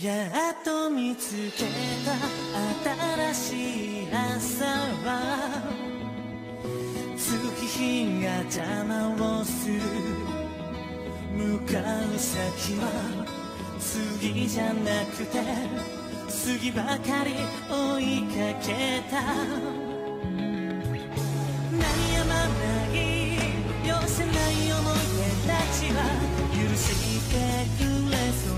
やっと見つけた新しい朝は月日が邪魔をする。向かう先は次じゃなくて次ばかり追いかけた。鳴りやまない。寄せない思い出たちは許してくれそう。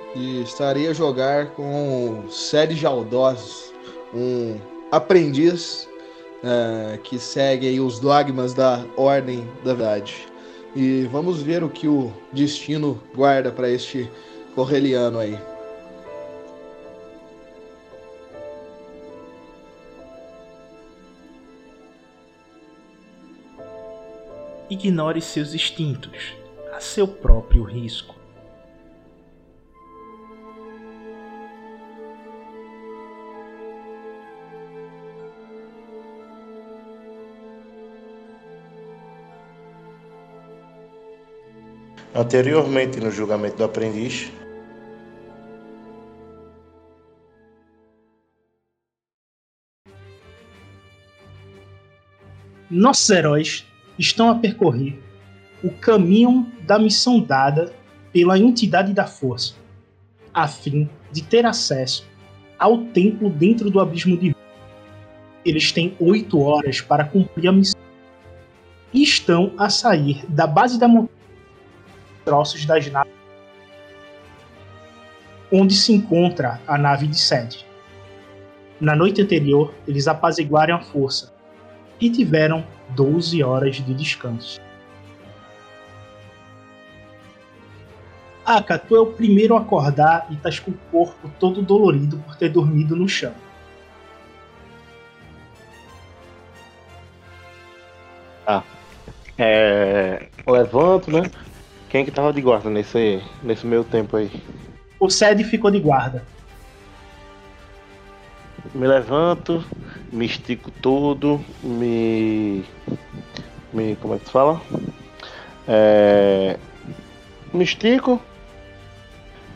e estarei a jogar com Sérgio Aldós, um aprendiz eh, que segue os dogmas da Ordem da Verdade. E vamos ver o que o destino guarda para este correliano aí. Ignore seus instintos, a seu próprio risco. Anteriormente, no julgamento do aprendiz, Nossos heróis estão a percorrer o caminho da missão dada pela entidade da força, a fim de ter acesso ao templo dentro do abismo de Eles têm oito horas para cumprir a missão e estão a sair da base da montanha troços das naves onde se encontra a nave de Sede. Na noite anterior, eles apaziguaram a força e tiveram 12 horas de descanso. Aka, tu é o primeiro a acordar e estás com o corpo todo dolorido por ter dormido no chão. é, levanto, né? Quem que tava de guarda nesse, nesse meio tempo aí? O Sede ficou de guarda. Me levanto, me estico todo, me. me como é que se fala? É, me estico,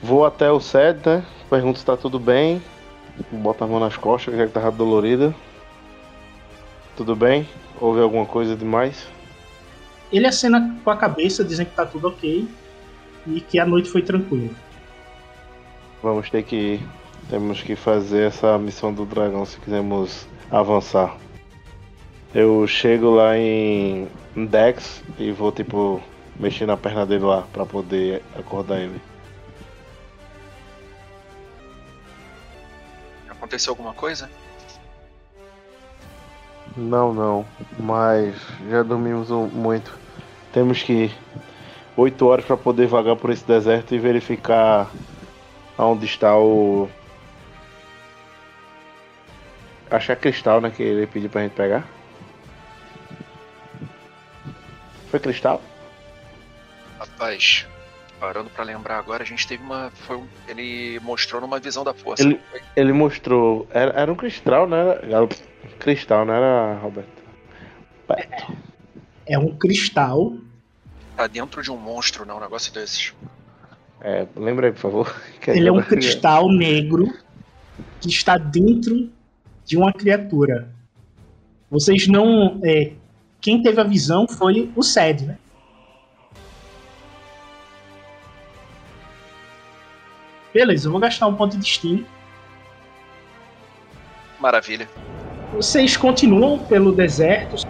vou até o sede, né? Pergunto se tá tudo bem. Boto a mão nas costas, já que tava dolorida. Tudo bem? Houve alguma coisa demais? Ele acena com a cabeça, dizendo que tá tudo ok e que a noite foi tranquila. Vamos ter que ir. Temos que fazer essa missão do dragão se quisermos avançar. Eu chego lá em Dex e vou tipo mexer na perna dele lá pra poder acordar ele. Aconteceu alguma coisa? Não, não, mas já dormimos muito. Temos que 8 horas para poder vagar por esse deserto e verificar aonde está o. Acho que é cristal, né? Que ele pediu pra gente pegar. Foi cristal? Rapaz, parando pra lembrar agora, a gente teve uma. Foi um- ele mostrou numa visão da força. Ele-? Ele mostrou. Era, era um cristal, né? Era, cristal, não era, Roberto? É um cristal. Tá dentro de um monstro, não, um negócio desses. É, lembra aí, por favor. Que Ele é um cristal negro que está dentro de uma criatura. Vocês não. é, quem teve a visão foi o Sed, né? Beleza, eu vou gastar um ponto de destino. Maravilha. Vocês continuam pelo deserto.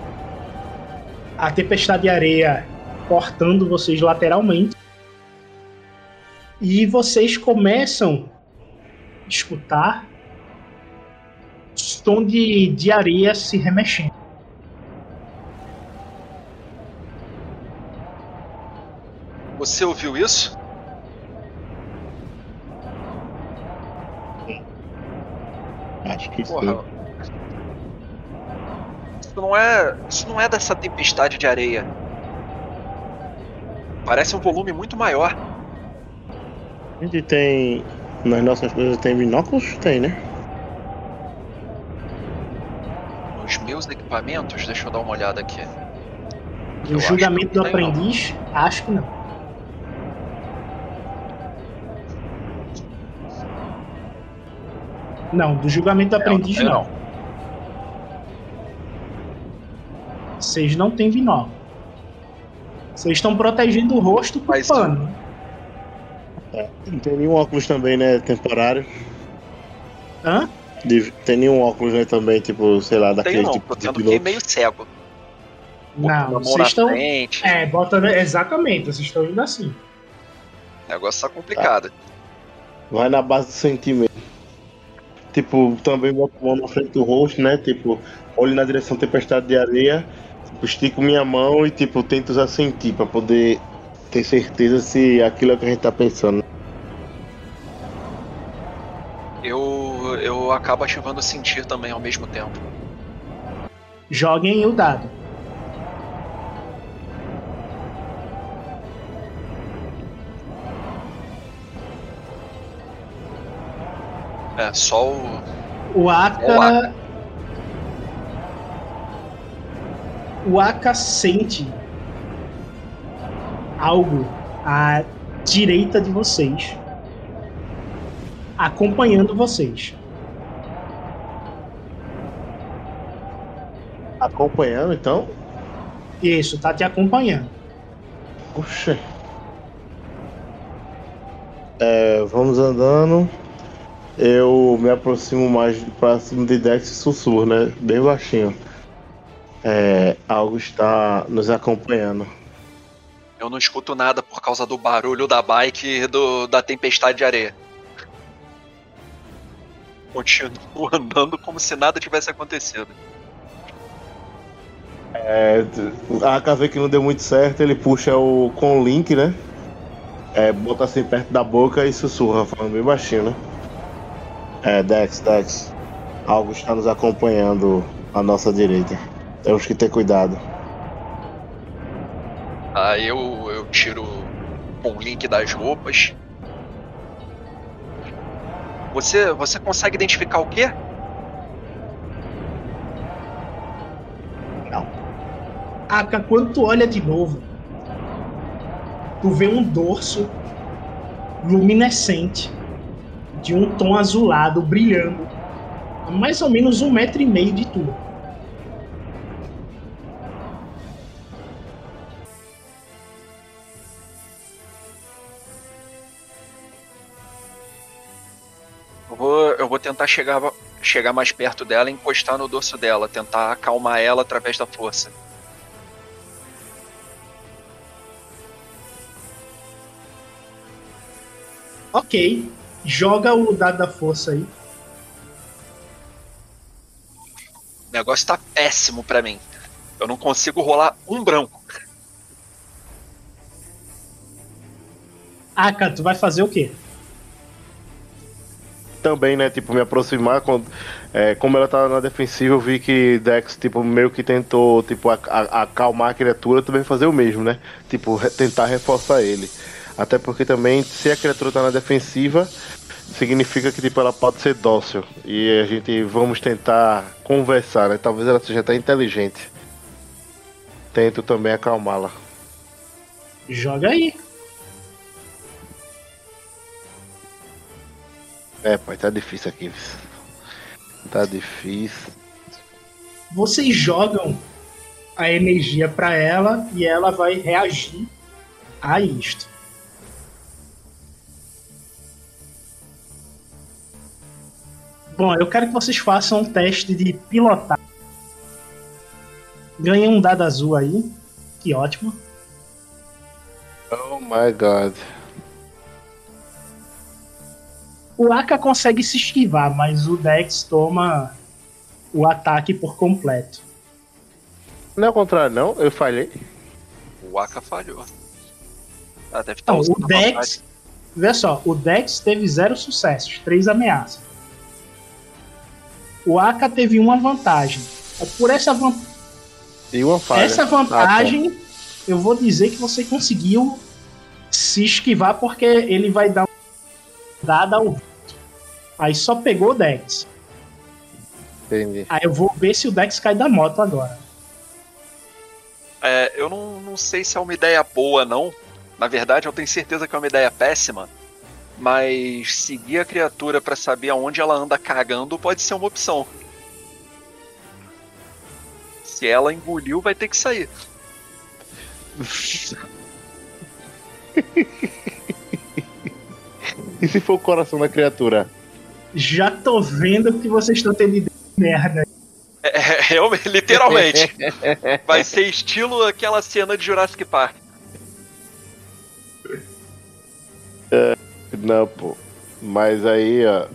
a tempestade de areia cortando vocês lateralmente. E vocês começam a escutar som de, de areia se remexendo. Você ouviu isso? Acho que Porra. sim. Isso não é. Isso não é dessa tempestade de areia. Parece um volume muito maior. A gente tem. Nas nossas coisas tem binóculos? Tem, né? Nos meus equipamentos, deixa eu dar uma olhada aqui. O Eu acho julgamento do tem, não. aprendiz, acho que não. Não, do julgamento do aprendiz não. Vocês não têm binóculo. Vocês estão protegendo o rosto com Mas- pano. Não tem nenhum óculos também, né? Temporário. Hã? De- Tem nenhum óculos, né? Também, tipo, sei lá, Não daquele não, tipo tô de tendo que ir piloto. meio cego. Não, vocês estão. frente. É, bota. Exatamente, vocês estão indo assim. O negócio tá complicado. Vai na base do sentimento. Tipo, também boto a mão na frente do rosto, né? Tipo, olho na direção tempestade de areia, tipo, estico minha mão e, tipo, tento usar sentir pra poder ter certeza se aquilo é o que a gente tá pensando. Eu, eu acabo ativando o sentir também ao mesmo tempo. Joguem o dado. É, só o. O Aka. Olá. O Aka sente algo à direita de vocês, acompanhando vocês. Acompanhando, então? Isso, tá te acompanhando. Puxa. É, vamos andando. Eu me aproximo mais próximo de Dex e sussurro, né? Bem baixinho. É, algo está nos acompanhando. Eu não escuto nada por causa do barulho da bike e do, da tempestade de areia. Continuo andando como se nada tivesse acontecido. É, a KV que não deu muito certo, ele puxa o com o link, né? É, bota assim perto da boca e sussurra, falando bem baixinho, né? É, Dex, Dex. Algo está nos acompanhando à nossa direita. Temos que ter cuidado. Aí eu, eu tiro com o link das roupas. Você, você consegue identificar o quê? Aka, quando tu olha de novo, tu vê um dorso luminescente de um tom azulado brilhando a mais ou menos um metro e meio de tu. Tentar chegar, chegar mais perto dela e encostar no dorso dela, tentar acalmar ela através da força. Ok, joga o dado da força aí. O negócio tá péssimo pra mim. Eu não consigo rolar um branco. Aka, tu vai fazer o quê? Também, né? Tipo, me aproximar. Quando, é, como ela tá na defensiva, eu vi que Dex, tipo, meio que tentou, tipo, a- a- acalmar a criatura, também fazer o mesmo, né? Tipo, re- tentar reforçar ele. Até porque também, se a criatura tá na defensiva, significa que, tipo, ela pode ser dócil. E a gente vamos tentar conversar, né? Talvez ela seja até inteligente. Tento também acalmá-la. Joga aí. É, pai, tá difícil aqui. Tá difícil. Vocês jogam a energia pra ela e ela vai reagir a isto. Bom, eu quero que vocês façam um teste de pilotar. Ganhem um dado azul aí. Que ótimo. Oh my god. O Aka consegue se esquivar, mas o Dex toma o ataque por completo. Não é o contrário, não? Eu falhei. O Aka falhou. Ah, deve estar Não, usando o Dex. vantagem. Vê só, o Dex teve zero sucessos, três ameaças. O Aka teve uma vantagem. Por essa, van- E uma falha. essa vantagem, eu vou dizer que você conseguiu se esquivar porque ele vai dar dada ao vento. Aí só pegou o Dex. Entendi. Aí eu vou ver se o Dex cai da moto agora. É, eu não, não sei se é uma ideia boa, não. Na verdade, eu tenho certeza que é uma ideia péssima. Mas seguir a criatura pra saber aonde ela anda cagando pode ser uma opção. Se ela engoliu, vai ter que sair. E se for o coração da criatura? Já tô vendo que vocês estão tendo ideia de merda. É, é, realmente, literalmente. Vai ser estilo aquela cena de Jurassic Park. Não, pô. Mas aí, ó.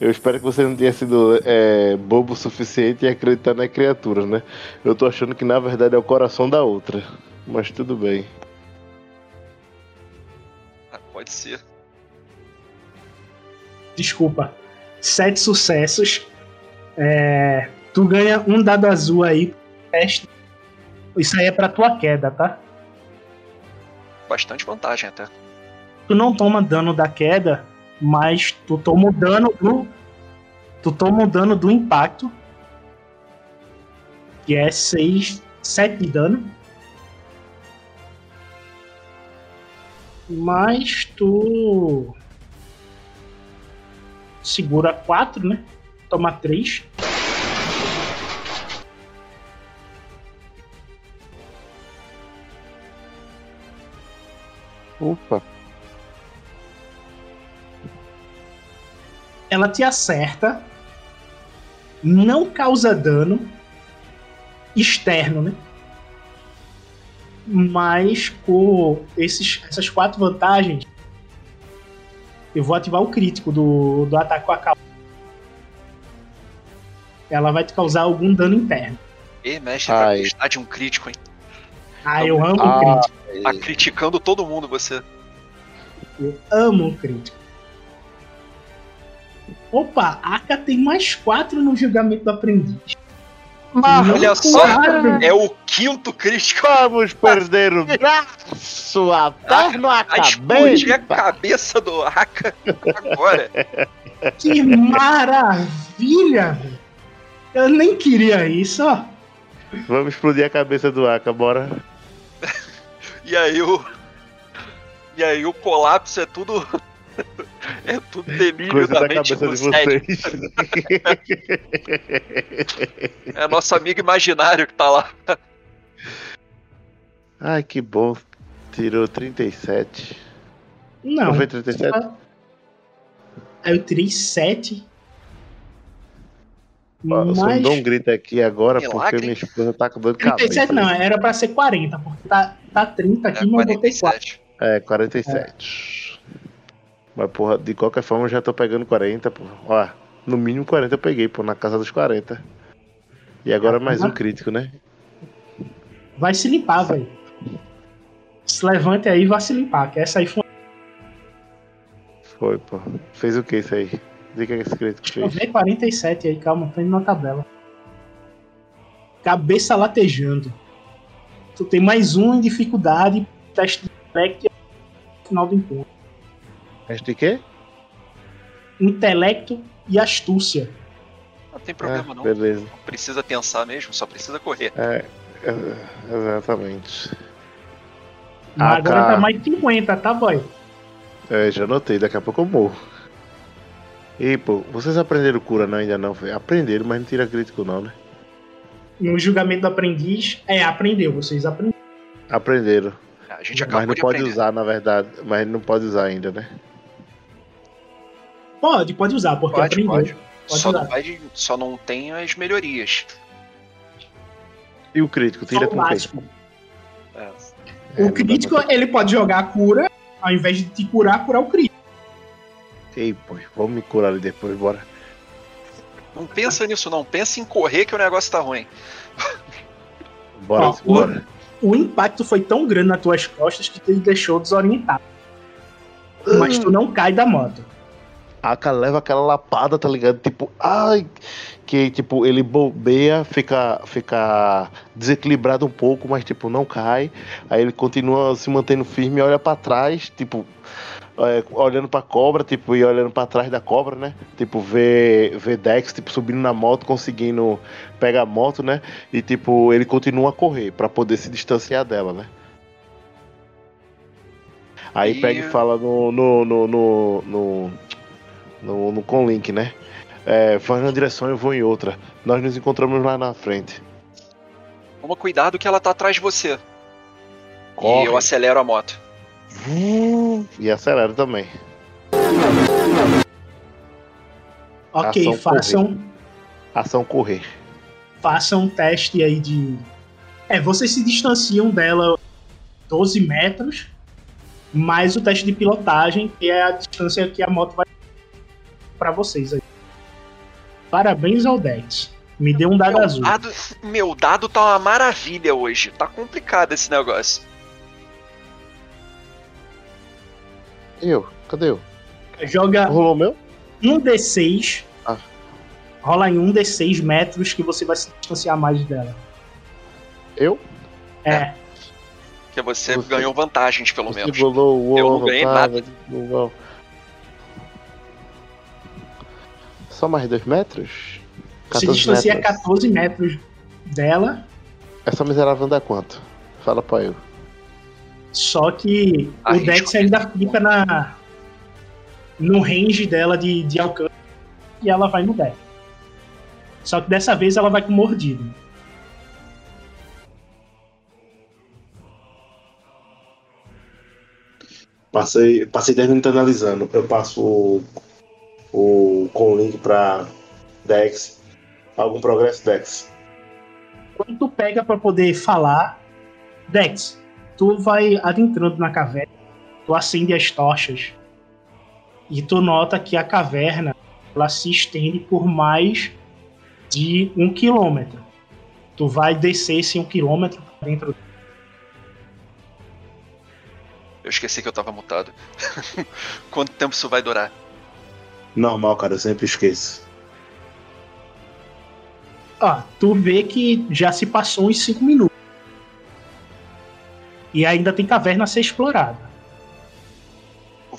Eu espero que você não tenha sido é, bobo o suficiente em acreditar na criatura, né? Eu tô achando que na verdade é o coração da outra. Mas tudo bem. Ah, pode ser. Desculpa. Sete sucessos. É, tu ganha um dado azul aí. Teste. Isso aí é pra tua queda, tá? Bastante vantagem até. Tu não toma dano da queda, mas tu toma o dano do. Tu toma o dano do impacto. Que é 6. 7 de dano. Mas tu. Segura 4, né? Toma 3. Opa. ela te acerta, não causa dano externo, né? Mas com esses, essas quatro vantagens, eu vou ativar o crítico do, do ataque com a calma. Ela vai te causar algum dano interno. E mestre, Ai. vai gostar de um crítico, hein? Ah, eu amo Ah. um crítico. Tá criticando todo mundo você. Eu amo um crítico. Opa, a Aka tem mais quatro no julgamento do aprendiz. Não olha só. É o quinto crítico. Vamos perder o braço, a perna, a A explodir a cabeça. cabeça do Aka agora. Que maravilha! velho. Eu nem queria isso, ó. Vamos explodir a cabeça do Aka, bora. E aí o. E aí o colapso é tudo. É tudo delírio Coisa da, da mente cabeça do de vocês. É nosso amigo imaginário que tá lá. Ai, que bom. Tirou 37. Não. Não foi 37? Aí eu tirei 7. Ó, Eu só Mas. dou um grito aqui agora porque Milagre. minha esposa tá com dor de cabeça. 37 não, era pra ser 40, porque tá, tá 30 aqui, É mas eu botei 4. 47. É, 47. Mas, porra, de qualquer forma eu já tô pegando 40, porra. Ó, no mínimo 40 eu peguei, pô, na casa dos 40. E agora mais um crítico, né? Vai se limpar, velho. Se levante aí e vá se limpar, que essa aí foi Foi, pô. Fez o que isso aí? Diga que esse crítico Deixa eu fez. ver 47 aí, calma, tô indo na tabela. Cabeça latejando. Tu tem mais um em dificuldade, teste de no final do encontro. Teste de quê? Intelecto e astúcia. Não tem problema Ah, não. beleza. Não precisa pensar mesmo, só precisa correr. É, é, exatamente. Mas Ah, agora cara. tá mais de 50, tá, boy? É, já notei, daqui a pouco eu morro. E, pô, vocês aprenderam cura não ainda não? Foi? Aprenderam, mas não tira crítico não, né? No julgamento do aprendiz, é, aprendeu, vocês aprenderam. Aprenderam. A gente Mas acabou não de pode aprender. usar, na verdade. Mas não pode usar ainda, né? Pode, pode usar, porque Pode, aprendeu. pode. Pode Só usar. não, vai, só não tem as melhorias. E o crítico, tira o com. É, o dá crítico, pra- ele pode jogar a cura, ao invés de te curar, curar o crítico. Ei, pô, vamos me curar ali depois, bora. Não pensa nisso não, pensa em correr que o negócio tá ruim. Bora, Ó, bora. O impacto foi tão grande nas tuas costas que te deixou desorientado. Mas tu não cai da moto. A cara leva aquela lapada, tá ligado? Tipo, ai. Que, tipo, ele bobeia, fica, fica desequilibrado um pouco, mas, tipo, não cai. Aí ele continua se mantendo firme e olha pra trás, tipo, é, olhando pra cobra, tipo, e olhando pra trás da cobra, né? Tipo, vê, vê Dex, tipo, subindo na moto, conseguindo pegar a moto, né? E, tipo, ele continua a correr pra poder se distanciar dela, né? Aí E- pega e fala no, no, no, no, no, no, no Conlink, né? É, vai na direção eu vou em outra. Nós nos encontramos lá na frente. Toma cuidado que ela tá atrás de você. Corre. E eu acelero a moto. E acelera também. Ok, Ação façam, Ação correr. façam um teste aí de. É, vocês se distanciam dela 12 metros, mais o teste de pilotagem, que é a distância que a moto vai para vocês aí. Parabéns ao Dex. Me deu um dado Meu azul. dado, meu dado tá uma maravilha hoje. Tá complicado esse negócio. Eu? Cadê eu? Joga Rolou o meu? um D6. Ah. Rola em um D6 metros que você vai se distanciar mais dela. Eu? É. Que você, Você- ganhou vantagens, pelo Você menos. rolou o Eu não ganhei tá? nada. Não. Só mais dois metros? Você 14 distancia metros. 14 metros dela, Essa miserável dá quanto? Fala pra eu. só que o. Dex ainda fica na no range dela de, de alcance e ela vai no Dex. Só que dessa vez ela vai com mordido. Passei, passei 10 minutos analisando. Eu passo o, com o link pra Dex. Algum progresso, Dex? Quando tu pega pra poder falar, Dex, tu vai adentrando na caverna, tu acende as tochas e tu nota que a caverna ela se estende por mais de um quilômetro. Tu vai descer esse um quilômetro pra dentro. Eu esqueci que eu tava mutado. Quanto tempo isso vai durar? Normal, cara, eu sempre esqueço. Ó, tu vê que já se passou uns 5 minutos. E ainda tem caverna a ser explorada.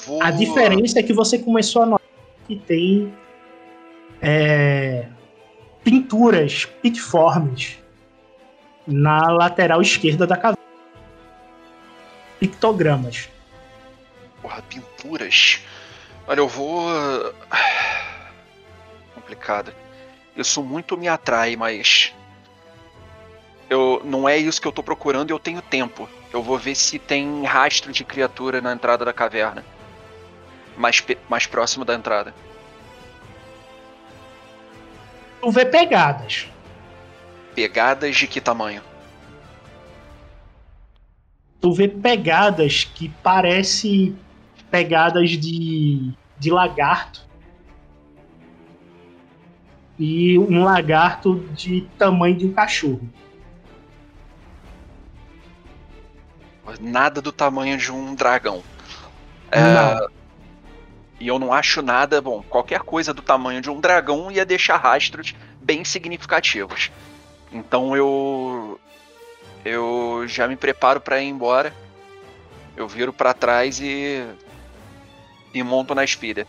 Vou... A diferença é que você começou a notar que tem é, pinturas pitformes na lateral esquerda da caverna. Pictogramas. Porra, pinturas. Olha, eu vou. Complicado. Isso muito me atrai, mas. Eu, não é isso que eu tô procurando e eu tenho tempo. Eu vou ver se tem rastro de criatura na entrada da caverna. Mais, pe- mais próximo da entrada. Tu vê pegadas. Pegadas de que tamanho? Tu vê pegadas que parece pegadas de, de lagarto. E um lagarto de tamanho de um cachorro. Nada do tamanho de um dragão. É. E eu não acho nada, bom, qualquer coisa do tamanho de um dragão ia deixar rastros bem significativos. Então eu eu já me preparo para ir embora. Eu viro para trás e e monto na speeder.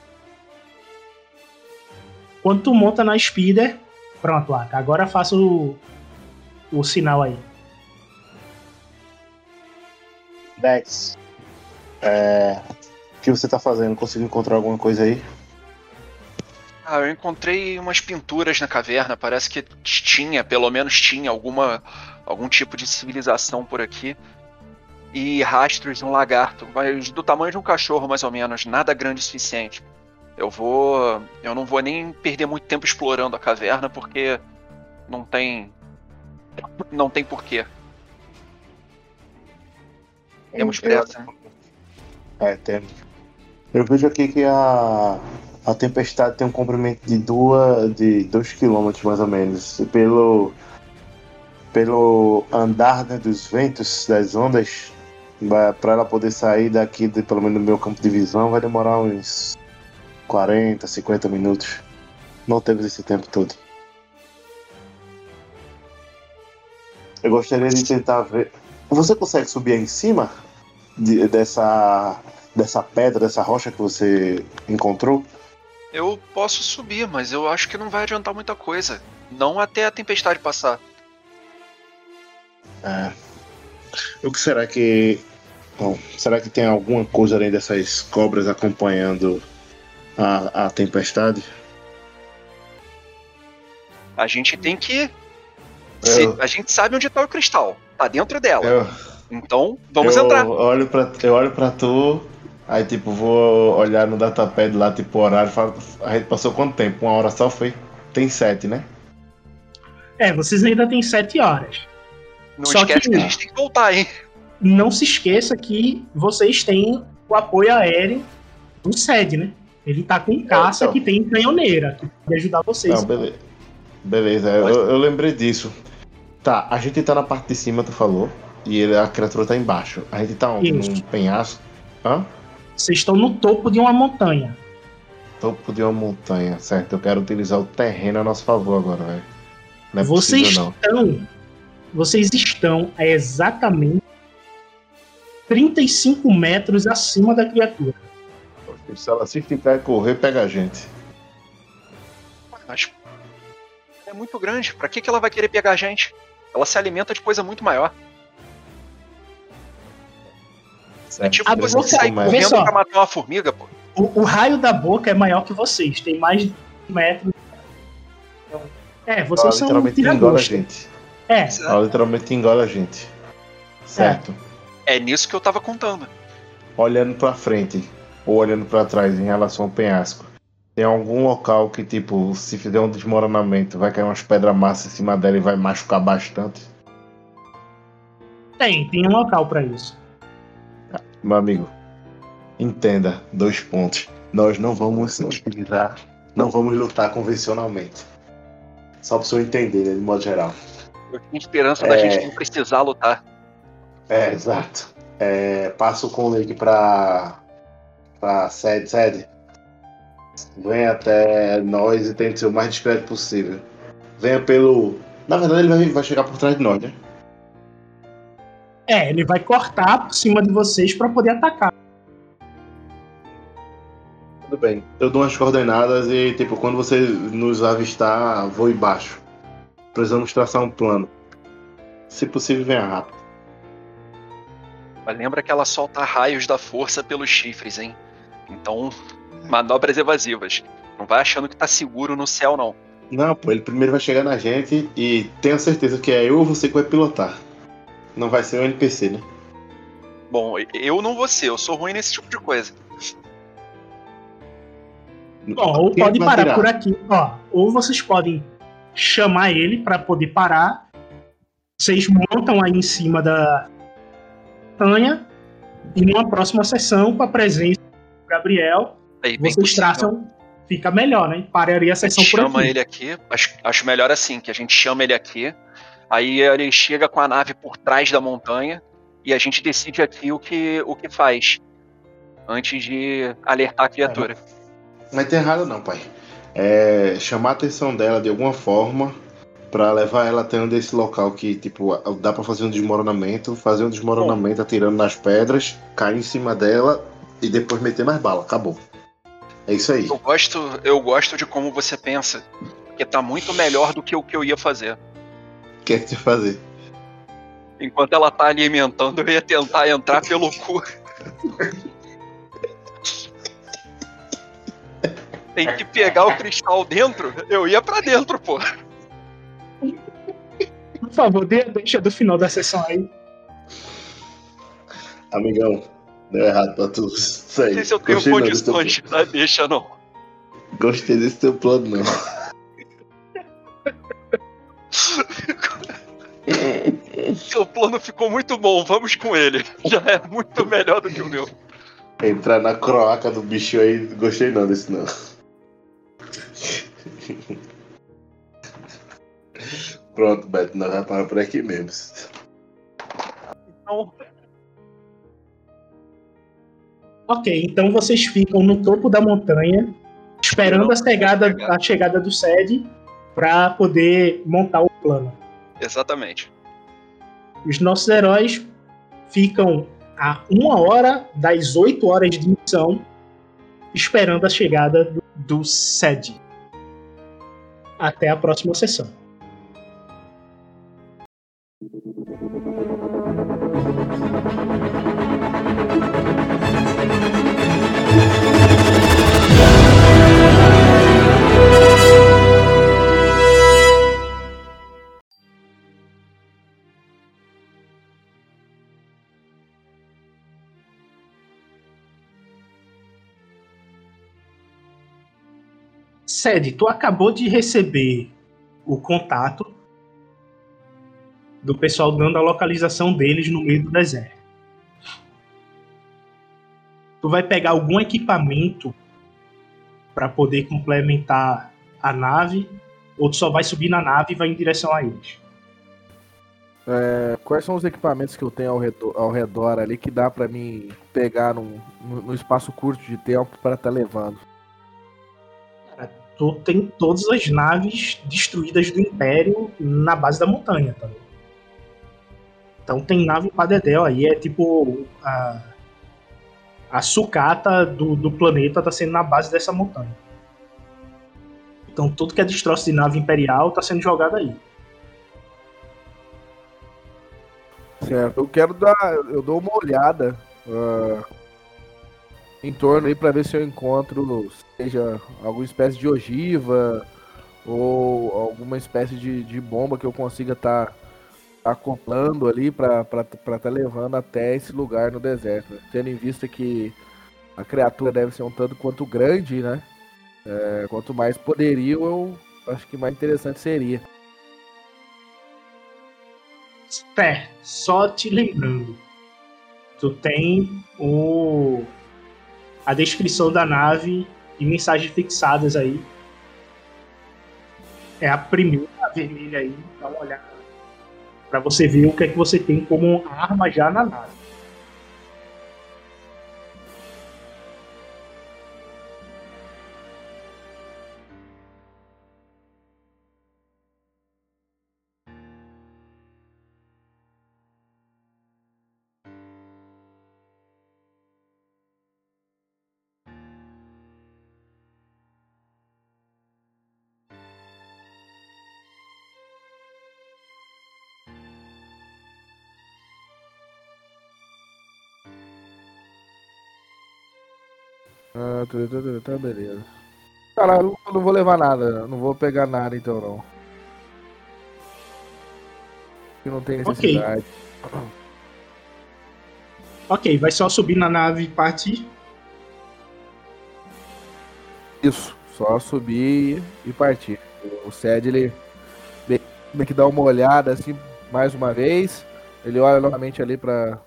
Quando tu monta na speeder, pronto, lá. Agora faça o, o sinal aí. Dex, é, o que você tá fazendo? Conseguiu encontrar alguma coisa aí? Ah, eu encontrei umas pinturas na caverna, parece que tinha, pelo menos tinha alguma algum tipo de civilização por aqui. E rastros de um lagarto, mas do tamanho de um cachorro mais ou menos, nada grande o suficiente. Eu vou, eu não vou nem perder muito tempo explorando a caverna porque não tem não tem porquê. Temos pressa. né? É, temos. Eu vejo aqui que a, a tempestade tem um comprimento de 2 de dois quilômetros mais ou menos. Pelo, pelo andar né, dos ventos, das ondas, para ela poder sair daqui, de, pelo menos do meu campo de visão, vai demorar uns 40, 50 minutos. Não temos esse tempo todo. Eu gostaria de tentar ver. Você consegue subir aí em cima de- dessa, dessa pedra, dessa rocha que você encontrou? Eu posso subir, mas eu acho que não vai adiantar muita coisa. Não até a tempestade passar. É. O que será que. Bom, será que tem alguma coisa além dessas cobras acompanhando a, a tempestade? A gente tem que. Se- Eu- a gente sabe onde tá o cristal. Tá dentro dela. Eu, Então, vamos eu entrar. Olho pra, eu olho pra tu, aí tipo, vou olhar no datapad lá, tipo, o horário. falo, A gente passou quanto tempo? Uma hora só foi? Tem sete, né? É, vocês ainda têm sete horas. Não só esquece que- que... a gente tem que voltar, hein? Não se esqueça que vocês têm o apoio aéreo do SED, né? Ele tá com caça então. que tem canhoneira, que pode ajudar vocês. Não, beleza. Beleza, eu, eu lembrei disso. Tá, a gente tá na parte de cima, tu falou, e ele- a criatura tá embaixo. A gente tá onde? Isso. Num penhasco? Hã? Vocês estão no topo de uma montanha. Topo de uma montanha, certo? Eu quero utilizar o terreno a nosso favor agora, velho. Não é vocês possível, não. estão. Vocês estão a exatamente 35 metros acima da criatura. Se ela se ficar e correr, pega a gente. Mas é muito grande. Pra que, que ela vai querer pegar a gente? Ela se alimenta de coisa muito maior. É tipo A você sair vê correndo só. pra matar uma formiga, pô. O, o raio da boca é maior que vocês, tem mais de metros. É, Ela vocês são literalmente engole a gente. É, Ela literalmente engole a gente. Certo. É nisso que eu tava contando. Olhando pra frente ou olhando pra trás em relação ao penhasco. Tem algum local que, tipo, se fizer um desmoronamento, vai cair umas pedras massas em cima dela e vai machucar bastante? tem, tem um local pra isso. Meu amigo, entenda, dois pontos. Nós não vamos utilizar, não vamos lutar convencionalmente. Só pra você entender, né, de modo geral. Eu tinha esperança da É. gente não precisar lutar. É, exato. É, passo com o link pra, pra sede, sede. Venha até nós e tente ser o mais discreto possível. Venha pelo. Na verdade, ele vai, vai chegar por trás de nós, né? É, ele vai cortar por cima de vocês pra poder atacar. Tudo bem. Eu dou umas coordenadas e, tipo, quando você nos avistar, vou embaixo. Precisamos traçar um plano. Se possível, venha rápido. Mas lembra que ela solta raios da força pelos chifres, hein? Então, manobras evasivas. Não vai achando que tá seguro no céu, não. Não, pô, ele primeiro vai chegar na gente e tenha certeza que é eu ou você que vai pilotar. Não vai ser o NPC, né? Bom, eu não vou ser, eu sou ruim nesse tipo de coisa. Bom, ou é pode parar tirar? por aqui, ó. Ou vocês podem chamar ele pra poder parar. Vocês montam aí em cima da montanha e numa próxima sessão com a presença do Gabriel, Aí, vocês possível. traçam, fica melhor, né? Pararia a A sessão gente por chama aqui. ele aqui, acho, acho melhor assim, que a gente chama ele aqui, aí ele chega com a nave por trás da montanha e a gente decide aqui o que, o que faz antes de alertar a criatura. Não vai ter errado não, pai. É chamar a atenção dela de alguma forma pra levar ela até um desse local que, tipo, dá pra fazer um desmoronamento, fazer um desmoronamento atirando nas pedras, cair em cima dela e depois meter mais bala. Acabou. É isso aí. Eu gosto, eu gosto de como você pensa, porque tá muito melhor do que o que eu ia fazer. O que é fazer? Enquanto ela tá alimentando, eu ia tentar entrar pelo cu. Tem que pegar o cristal dentro, eu ia pra dentro, pô. Por favor, dê a deixa do final da sessão aí. Amigão, deu errado pra tu. Isso aí. Não sei se eu tenho Gostei teu condições, tá? Deixa não. Gostei desse teu plano, não. Seu plano ficou muito bom, vamos com ele. Já é muito melhor do que o meu. Entrar na croaca do bicho aí, gostei não desse não. Pronto, Beto, nós vamos parar por aqui mesmo. Então, Ok, então vocês ficam no topo da montanha, esperando a chegada, a chegada do SED para poder montar o plano. exatamente. Os nossos heróis ficam a uma hora das oito horas de missão, esperando a chegada do, do SED. Até a próxima sessão. Sede, tu acabou de receber o contato do pessoal dando a localização deles no meio do deserto. Tu vai pegar algum equipamento para poder complementar a nave, ou tu só vai subir na nave e vai em direção a eles. É, quais são os equipamentos que eu tenho ao redor, ao redor ali que dá pra mim pegar num, num espaço curto de tempo para estar levando? Tu tem todas as naves destruídas do Império na base da montanha, tá? Então tem nave pra dedéu aí, é tipo a, a sucata do, do planeta tá sendo na base dessa montanha. Então tudo que é destroço de nave imperial tá sendo jogado aí. Certo, eu quero dar. Eu dou uma olhada ah, em torno aí pra ver se eu encontro, seja alguma espécie de ogiva ou alguma espécie de, de bomba que eu consiga estar acoplando ali pra estar tá levando até esse lugar no deserto. Tendo em vista que a criatura deve ser um tanto quanto grande, né? É, quanto mais poderio, eu acho que mais interessante seria. Pé, só te lembrando. Tu tem o a descrição da nave e mensagens fixadas aí. É a primeira vermelha aí, dá uma olhada. Pra você ver o que é que você tem como arma já na nave. Tá, beleza. Cara, eu não vou levar nada, não vou pegar nada então não. Que não tem necessidade. Ok, vai só subir na nave e partir. Isso, só subir e partir. O Ced, ele meio que dá uma olhada assim, mais uma vez. Ele olha novamente ali pra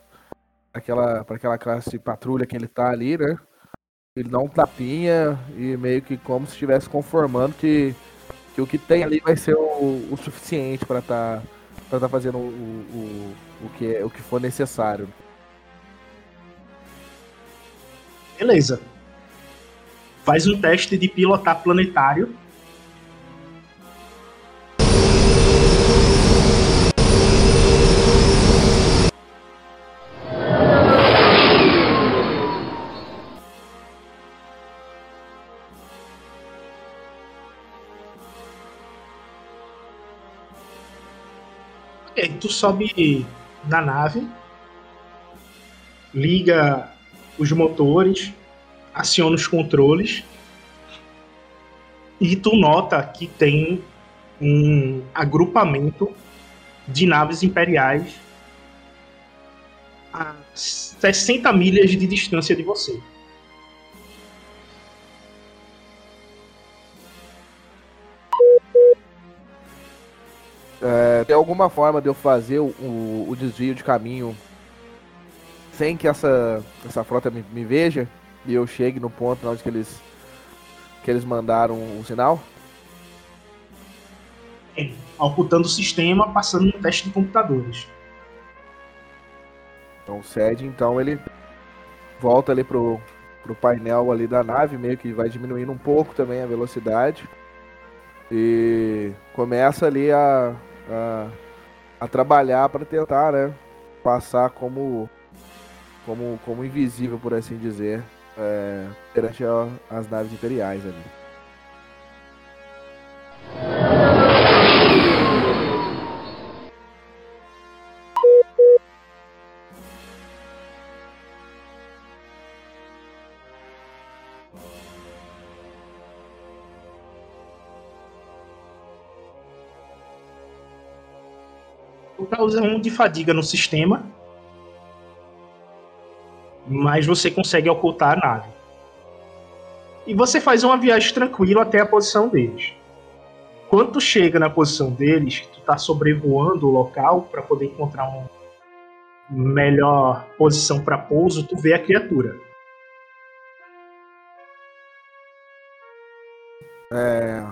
aquela, pra aquela classe de patrulha que ele tá ali, né? Ele dá um tapinha e meio que como se estivesse conformando que, que o que tem ali vai ser o, o suficiente pra tá, pra tá fazendo o, o, o, que, é- o que for necessário. Beleza. Faz um teste de pilotar planetário. Tu sobe na nave, liga os motores, aciona os controles e tu nota que tem um agrupamento de naves imperiais a 60 milhas de distância de você. Tem alguma forma de eu fazer o, o, o desvio de caminho sem que essa, essa frota me, me veja e eu chegue no ponto onde que eles, que eles mandaram o sinal? É, ocultando o sistema, passando no teste de computadores. Então o SED, então, ele volta ali pro, pro painel ali da nave, meio que vai diminuindo um pouco também a velocidade. E começa ali a, a, a trabalhar para tentar, né, passar como, como, como invisível, por assim dizer, é, perante a, as naves imperiais ali. Causa um de fadiga no sistema, mas você consegue ocultar a nave. E você faz uma viagem tranquila até a posição deles. Quando tu chega na posição deles, tu tá sobrevoando o local para poder encontrar uma melhor posição para pouso, tu vê a criatura. É,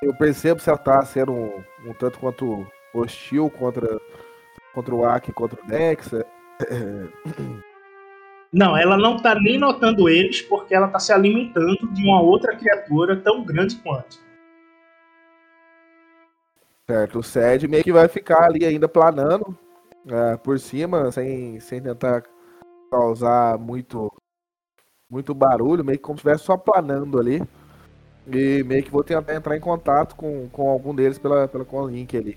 eu percebo se ela tá sendo um, um tanto quanto hostil contra, contra o Aki, contra o Dex. É, não, ela não tá nem notando eles porque ela tá se alimentando de uma outra criatura tão grande quanto. Certo, o Sed meio que vai ficar ali ainda planando é, por cima, sem, sem tentar causar muito muito barulho, meio que como se estivesse só planando ali. E meio que vou tentar entrar em contato com, com algum deles pela, pela link ali.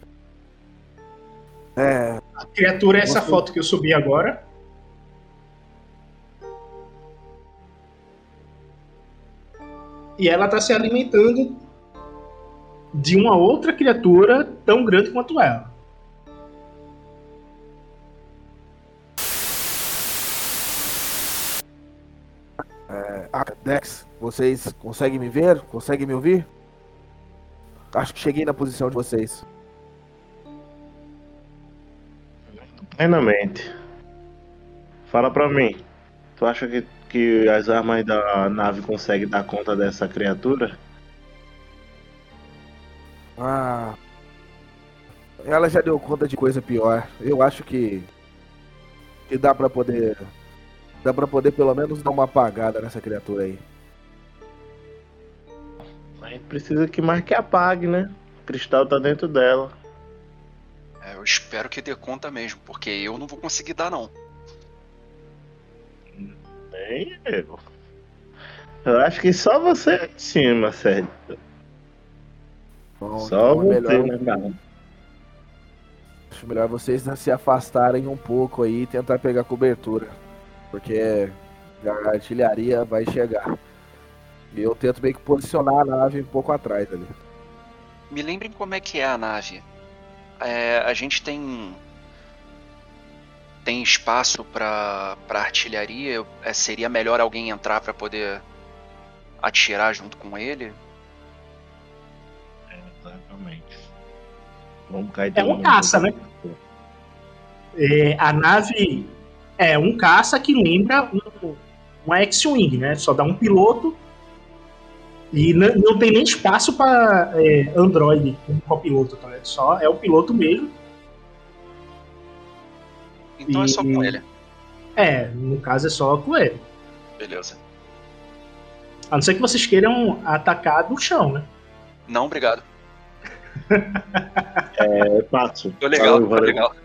É. A criatura é essa Você... foto que eu subi agora. E ela está se alimentando de uma outra criatura tão grande quanto ela. É, ah, Dex, vocês conseguem me ver? Conseguem me ouvir? Acho que cheguei na posição de vocês. Plenamente. Fala pra mim. Tu acha que, que as armas da nave conseguem dar conta dessa criatura? Ah. Ela já deu conta de coisa pior. Eu acho que. Que dá pra poder. Dá pra poder pelo menos dar uma apagada nessa criatura aí. A gente precisa que mais que apague, né? O cristal tá dentro dela. É, eu espero que dê conta mesmo, porque eu não vou conseguir dar, não. Nem eu. Eu acho que só você em cima, sério. Bom, só então é você, melhor... né, cara? Acho melhor vocês se afastarem um pouco aí e tentar pegar cobertura. Porque a artilharia vai chegar. E eu tento meio que posicionar a nave um pouco atrás ali. Me lembrem como é que é a nave é, a gente tem tem espaço para artilharia. É, seria melhor alguém entrar para poder atirar junto com ele? É, exatamente. Vamos cair é um caça, né? É, a nave é um caça que lembra um, um X-Wing, né? Só dá um piloto e não, não tem nem espaço para é, Android como copiloto, tá? É só é o piloto mesmo. Então e, é só com ele. É, no caso é só com ele. Beleza. A não ser que vocês queiram atacar do chão, né? Não, obrigado. é, passo. Tô legal, valeu, tô valeu. legal.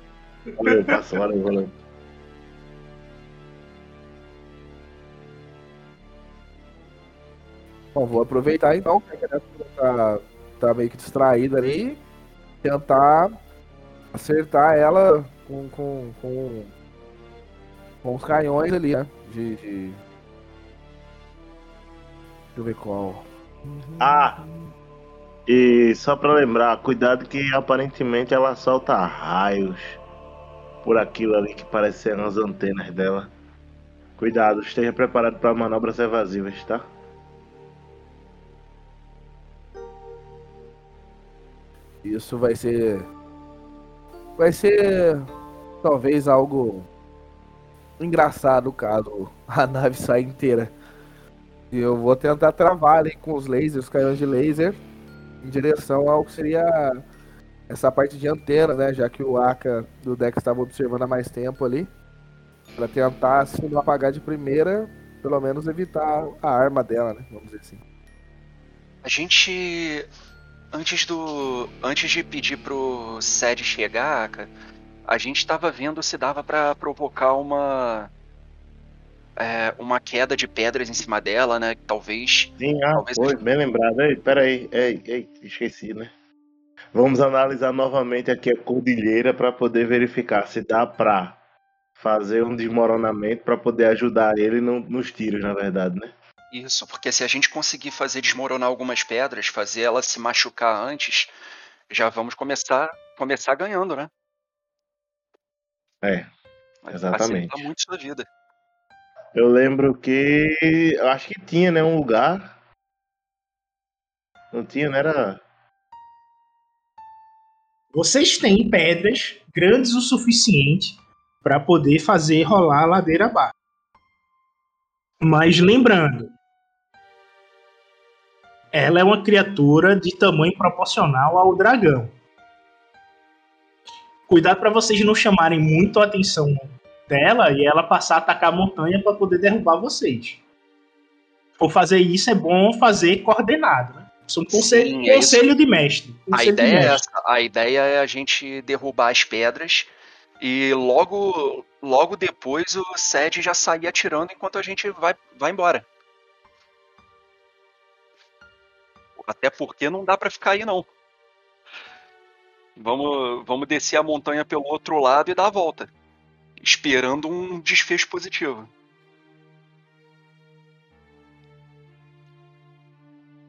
Valeu, passo, valeu, valeu. Bom, vou aproveitar então que tá, tá meio que distraída ali. Tentar acertar ela com, com, com, com os canhões ali, né? De, de... Deixa eu ver qual. Ah! E só pra lembrar, cuidado que aparentemente ela solta raios por aquilo ali que parece ser as antenas dela. Cuidado, esteja preparado para manobras evasivas, tá? Isso vai ser vai ser talvez algo engraçado caso a nave saia inteira. E eu vou tentar travar ali com os lasers, os canhões de laser, em direção ao que seria essa parte de antena, né? Já que o Aka do deck estava observando há mais tempo ali. Pra tentar, se não apagar de primeira, pelo menos evitar a arma dela, né? Vamos dizer assim. A gente. Antes do. Antes de pedir pro Sed chegar, cara, a gente tava vendo se dava pra provocar uma. é, uma queda de pedras em cima dela, né? Talvez. Sim, ah, Talvez foi, bem lembrado. Ei, peraí, ei, ei, esqueci, né? Vamos analisar novamente aqui a cordilheira para poder verificar se dá pra fazer um desmoronamento para poder ajudar ele no- nos tiros, na verdade, né? Isso, porque se a gente conseguir fazer desmoronar algumas pedras, fazer ela se machucar antes, já vamos começar começar ganhando, né? É, Vai Exatamente. facilitar muito sua vida. eu lembro que eu acho que tinha, né, um lugar. Não tinha, não era? Vocês têm pedras grandes o suficiente para poder fazer rolar a ladeira abaixo. Mas lembrando, ela é uma criatura de tamanho proporcional ao dragão. Cuidado para vocês não chamarem muito a atenção dela e ela passar a atacar a montanha para poder derrubar vocês. For fazer isso é bom fazer coordenado, né? Isso é um conselho, Sim, é isso. conselho de mestre. A Conselho de ideia é mestre. essa. A ideia é a gente derrubar as pedras e logo logo depois o Sed já sair atirando enquanto a gente vai, vai embora. Até porque não dá pra ficar aí não. Vamos, vamos descer a montanha pelo outro lado e dar a volta. Esperando um desfecho positivo.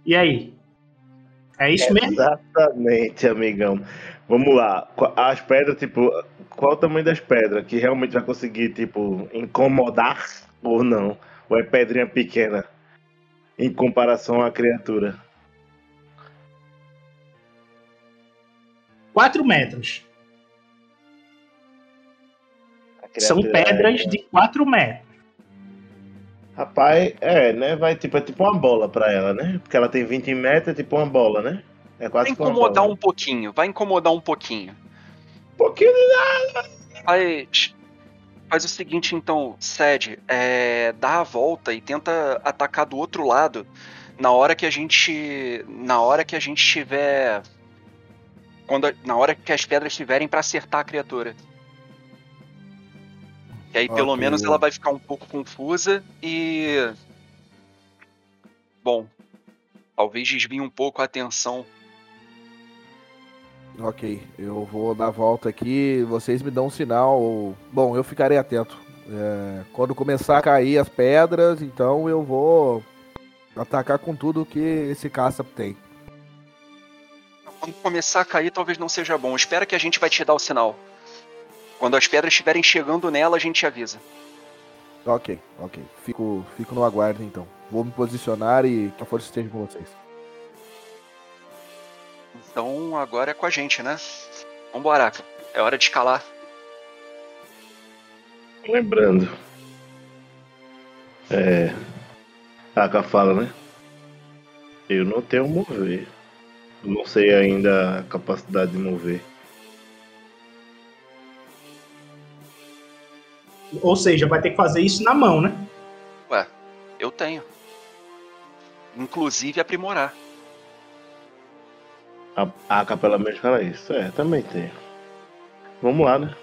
E aí? É isso mesmo? Exatamente, amigão. Vamos lá. As pedras, tipo, qual o tamanho das pedras? Que realmente vai conseguir, tipo, incomodar ou não? Ou é pedrinha pequena em comparação à criatura? 4 metros. São pedras é- de 4 metros. Rapaz, é, né? Vai tipo, é tipo uma bola pra ela, né? Porque ela tem 20 metros, é tipo uma bola, né? É Vai quase uma incomodar bola. um pouquinho, vai incomodar um pouquinho. um pouquinho de Faz, faz o seguinte, então, Sed, é, dá a volta e tenta atacar do outro lado na hora que a gente. Na hora que a gente tiver. Quando, na hora que as pedras estiverem pra acertar a criatura. Que aí pelo menos ela vai ficar um pouco confusa e. Bom. Talvez desvie um pouco a atenção. Ok, eu vou dar a volta aqui, vocês me dão um sinal. Bom, eu ficarei atento. É, quando começar a cair as pedras, então eu vou atacar com tudo que esse caça tem. Quando começar a cair, talvez não seja bom. Espera que a gente vai te dar o sinal. Quando as pedras estiverem chegando nela, a gente te avisa. Ok, ok. Fico, fico no aguardo então. Vou me posicionar e que a força esteja com vocês. Então agora é com a gente, né? Vambora, é hora de escalar. Lembrando. É. A Aka fala, né? Eu não tenho mover. Eu não sei ainda a capacidade de mover. Ou seja, vai ter que fazer isso na mão, né? Ué, eu tenho. Inclusive aprimorar. A, a Aka pelo menos fala isso. É, também tenho. Vamos lá, né?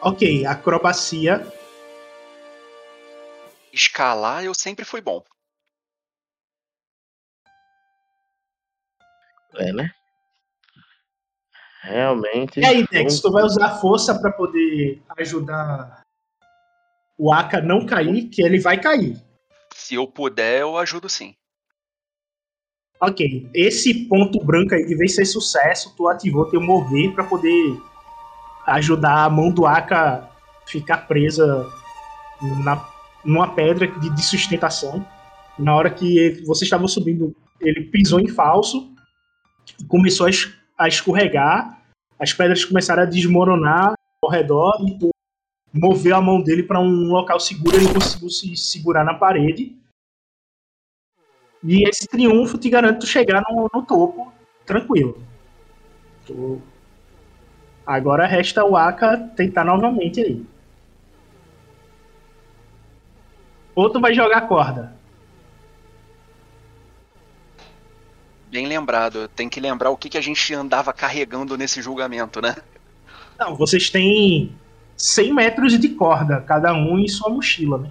Ok, acrobacia. Escalar eu sempre fui bom. É, né? Realmente. E aí, Dex, tu vai usar a força pra poder ajudar o Aka não cair, que ele vai cair. Se eu puder, eu ajudo sim. Ok, esse ponto branco aí que vem ser sucesso, tu ativou teu mover pra poder ajudar a mão do Aka ficar presa na, numa pedra de, de sustentação. Na hora que ele- vocês estavam subindo, ele pisou em falso começou a, es- a escorregar, as pedras começaram a desmoronar ao redor e tu moveu a mão dele para um local seguro, ele conseguiu se segurar na parede. E esse triunfo te garante chegar no, no topo tranquilo. Agora resta o Aka tentar novamente aí. Ou tu vai jogar corda. Bem lembrado. Tem que lembrar o que, que a gente andava carregando nesse julgamento, né? Não, vocês têm 100 metros de corda, cada um em sua mochila, né?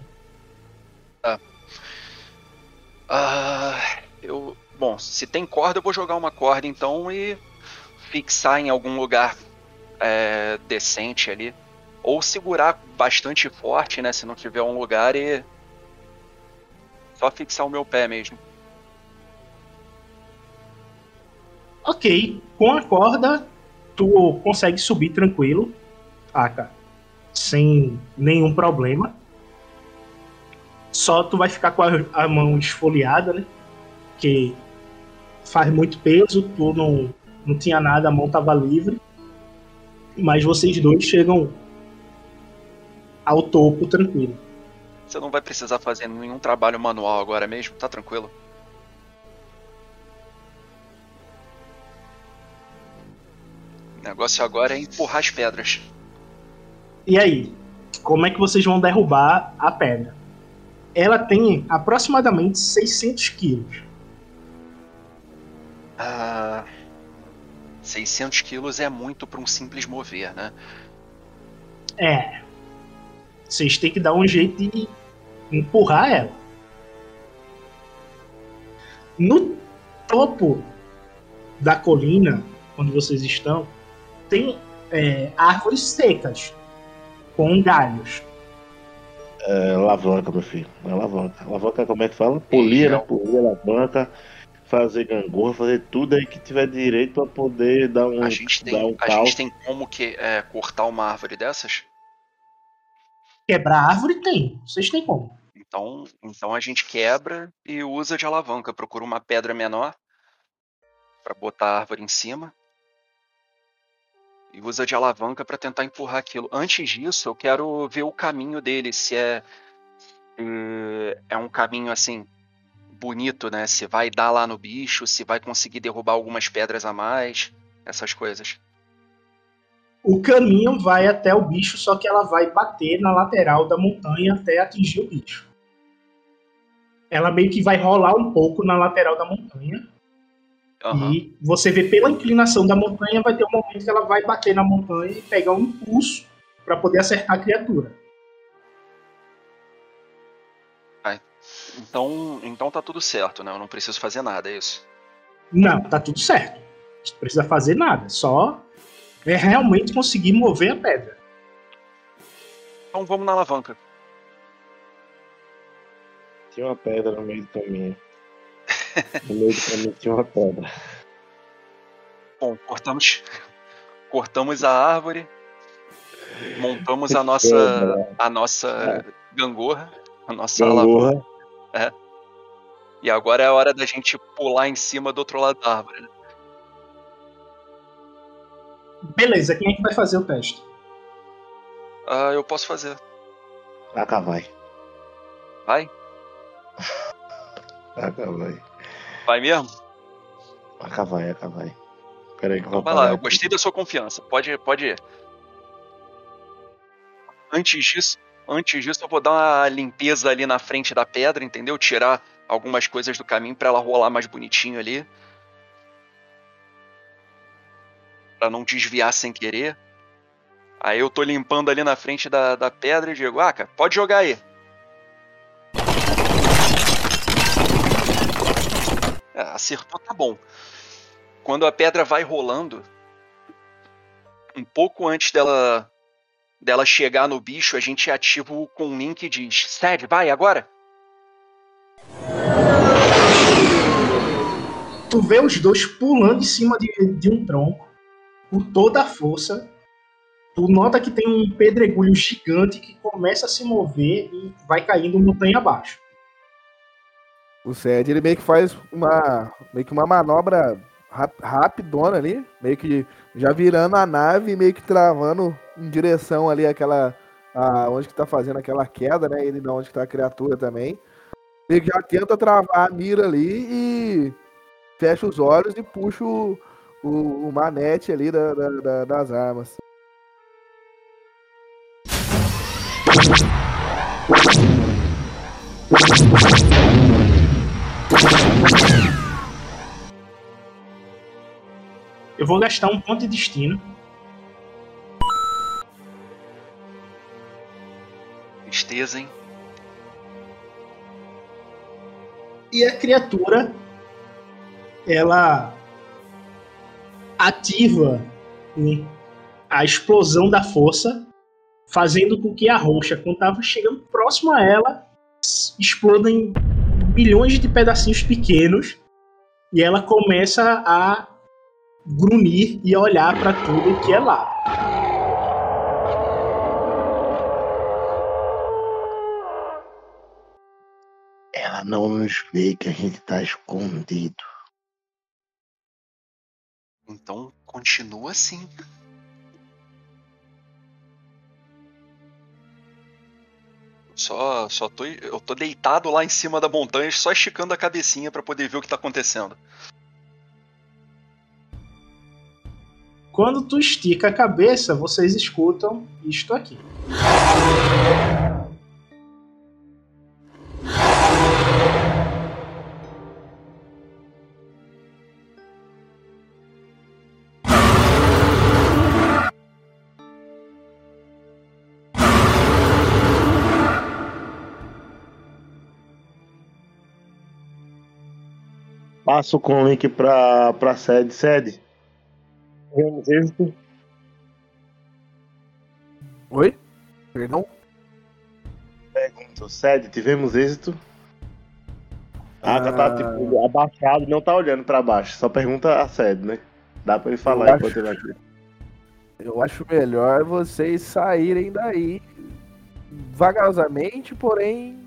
Ah, eu. Bom, se tem corda, eu vou jogar uma corda então e fixar em algum lugar é, decente ali. Ou segurar bastante forte, né? Se não tiver um lugar e. Só fixar o meu pé mesmo. Ok, com a corda, tu consegue subir tranquilo, sem nenhum problema. Só tu vai ficar com a, a mão esfoliada, né? Porque faz muito peso, tu não, não tinha nada, a mão tava livre. Mas vocês dois chegam ao topo tranquilo. Você não vai precisar fazer nenhum trabalho manual agora mesmo, tá tranquilo. O negócio agora é empurrar as pedras. E aí, como é que vocês vão derrubar a pedra? Ela tem aproximadamente 600 quilos. Ah, 600 quilos é muito para um simples mover, né? É. Vocês têm que dar um jeito de empurrar ela. No topo da colina, onde vocês estão, tem é, árvores secas, com galhos. É alavanca, meu filho. É alavanca. Alavanca, como é que fala? Polir, né? Polir, alavanca, fazer gangorra, fazer tudo aí que tiver direito pra poder dar um, A gente dar tem, um a gente tem como que é, cortar uma árvore dessas? Quebrar árvore tem. Vocês têm como. Então, então a gente quebra e usa de alavanca. Procura uma pedra menor para botar a árvore em cima e usa de alavanca para tentar empurrar aquilo. Antes disso, eu quero ver o caminho dele, se é é um caminho assim bonito, né? Se vai dar lá no bicho, se vai conseguir derrubar algumas pedras a mais, essas coisas. O caminho vai até o bicho, só que ela vai bater na lateral da montanha até atingir o bicho. Ela meio que vai rolar um pouco na lateral da montanha. Aham. E você vê pela inclinação da montanha, vai ter um momento que ela vai bater na montanha e pegar um impulso para poder acertar a criatura. Então, então tá tudo certo, né? Eu não preciso fazer nada, é isso. Não, tá tudo certo. Não precisa fazer nada. Só é realmente conseguir mover a pedra. Então vamos na alavanca. Tinha uma pedra no meio do caminho. No meio do caminho tinha uma pedra. Bom, cortamos, cortamos a árvore, montamos a nossa, pedra. a nossa gangorra, a nossa alavanca. Gangorra. E agora é a hora da gente pular em cima do outro lado da árvore. né? Beleza, quem é que vai fazer o teste? Ah, eu posso fazer. Aka vai. Vai? Vai. Vai mesmo? Aka vai, Aka vai. Peraí que eu vou vai lá, eu gostei da sua confiança. Pode, pode ir. Antes disso, antes disso, eu vou dar uma limpeza ali na frente da pedra, entendeu? Tirar algumas coisas do caminho pra ela rolar mais bonitinho ali. Pra não desviar sem querer. Aí eu tô limpando ali na frente da, da pedra e digo, ah, cara, pode jogar aí. Acertou, tá bom. Quando a pedra vai rolando, um pouco antes dela dela chegar no bicho, a gente ativa o com link e diz: Sed, vai agora? Tu vê os dois pulando em cima de, de um tronco com toda a força. Tu nota que tem um pedregulho gigante que começa a se mover e vai caindo montanha abaixo. O Sed, ele meio que faz uma, meio que uma manobra rap- rapidona ali, meio que já virando a nave, meio que travando em direção ali àquela. A, onde que tá fazendo aquela queda, né? Ele não onde que tá a criatura também. Ele já tenta travar a mira ali e fecha os olhos e puxa o, o, o manete ali da- da- da- das armas. Eu vou gastar um ponto de destino. Tristeza, hein? E a criatura ela ativa a explosão da força, fazendo com que a rocha, quando estava chegando próximo a ela, exploda em bilhões de pedacinhos pequenos e ela começa a grunir e a olhar para tudo que é lá. Ela não nos vê que a gente tá escondido. Então continua assim. Só, só tô, eu tô deitado lá em cima da montanha, só esticando a cabecinha pra poder ver o que tá acontecendo. Quando tu estica a cabeça, vocês escutam isto aqui. Passo com o link pra, pra sede. Sede. Tivemos êxito. Oi? Perdão? Pergunto, Sede, tivemos êxito? Ah, tá, tá tipo, abaixado, não tá olhando pra baixo. Só pergunta a sede, né? Dá pra ele falar Eu enquanto ele aqui. Eu acho melhor vocês saírem daí vagarosamente, porém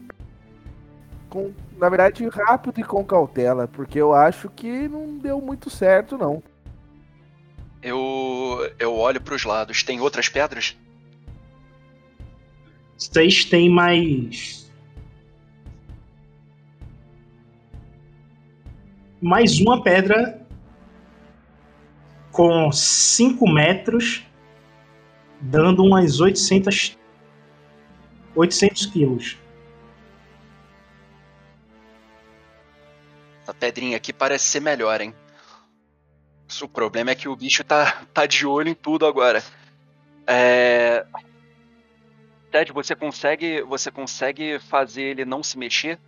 com, na verdade, rápido e com cautela, porque eu acho que não deu muito certo não. Eu, eu olho pros lados. Tem outras pedras? Vocês têm mais. Mais uma pedra com 5 metros, dando umas 800, 800 quilos. Pedrinha aqui parece ser melhor, hein? O problema é que o bicho tá, tá de olho em tudo agora. É... Ted, você consegue, você consegue fazer ele não se mexer?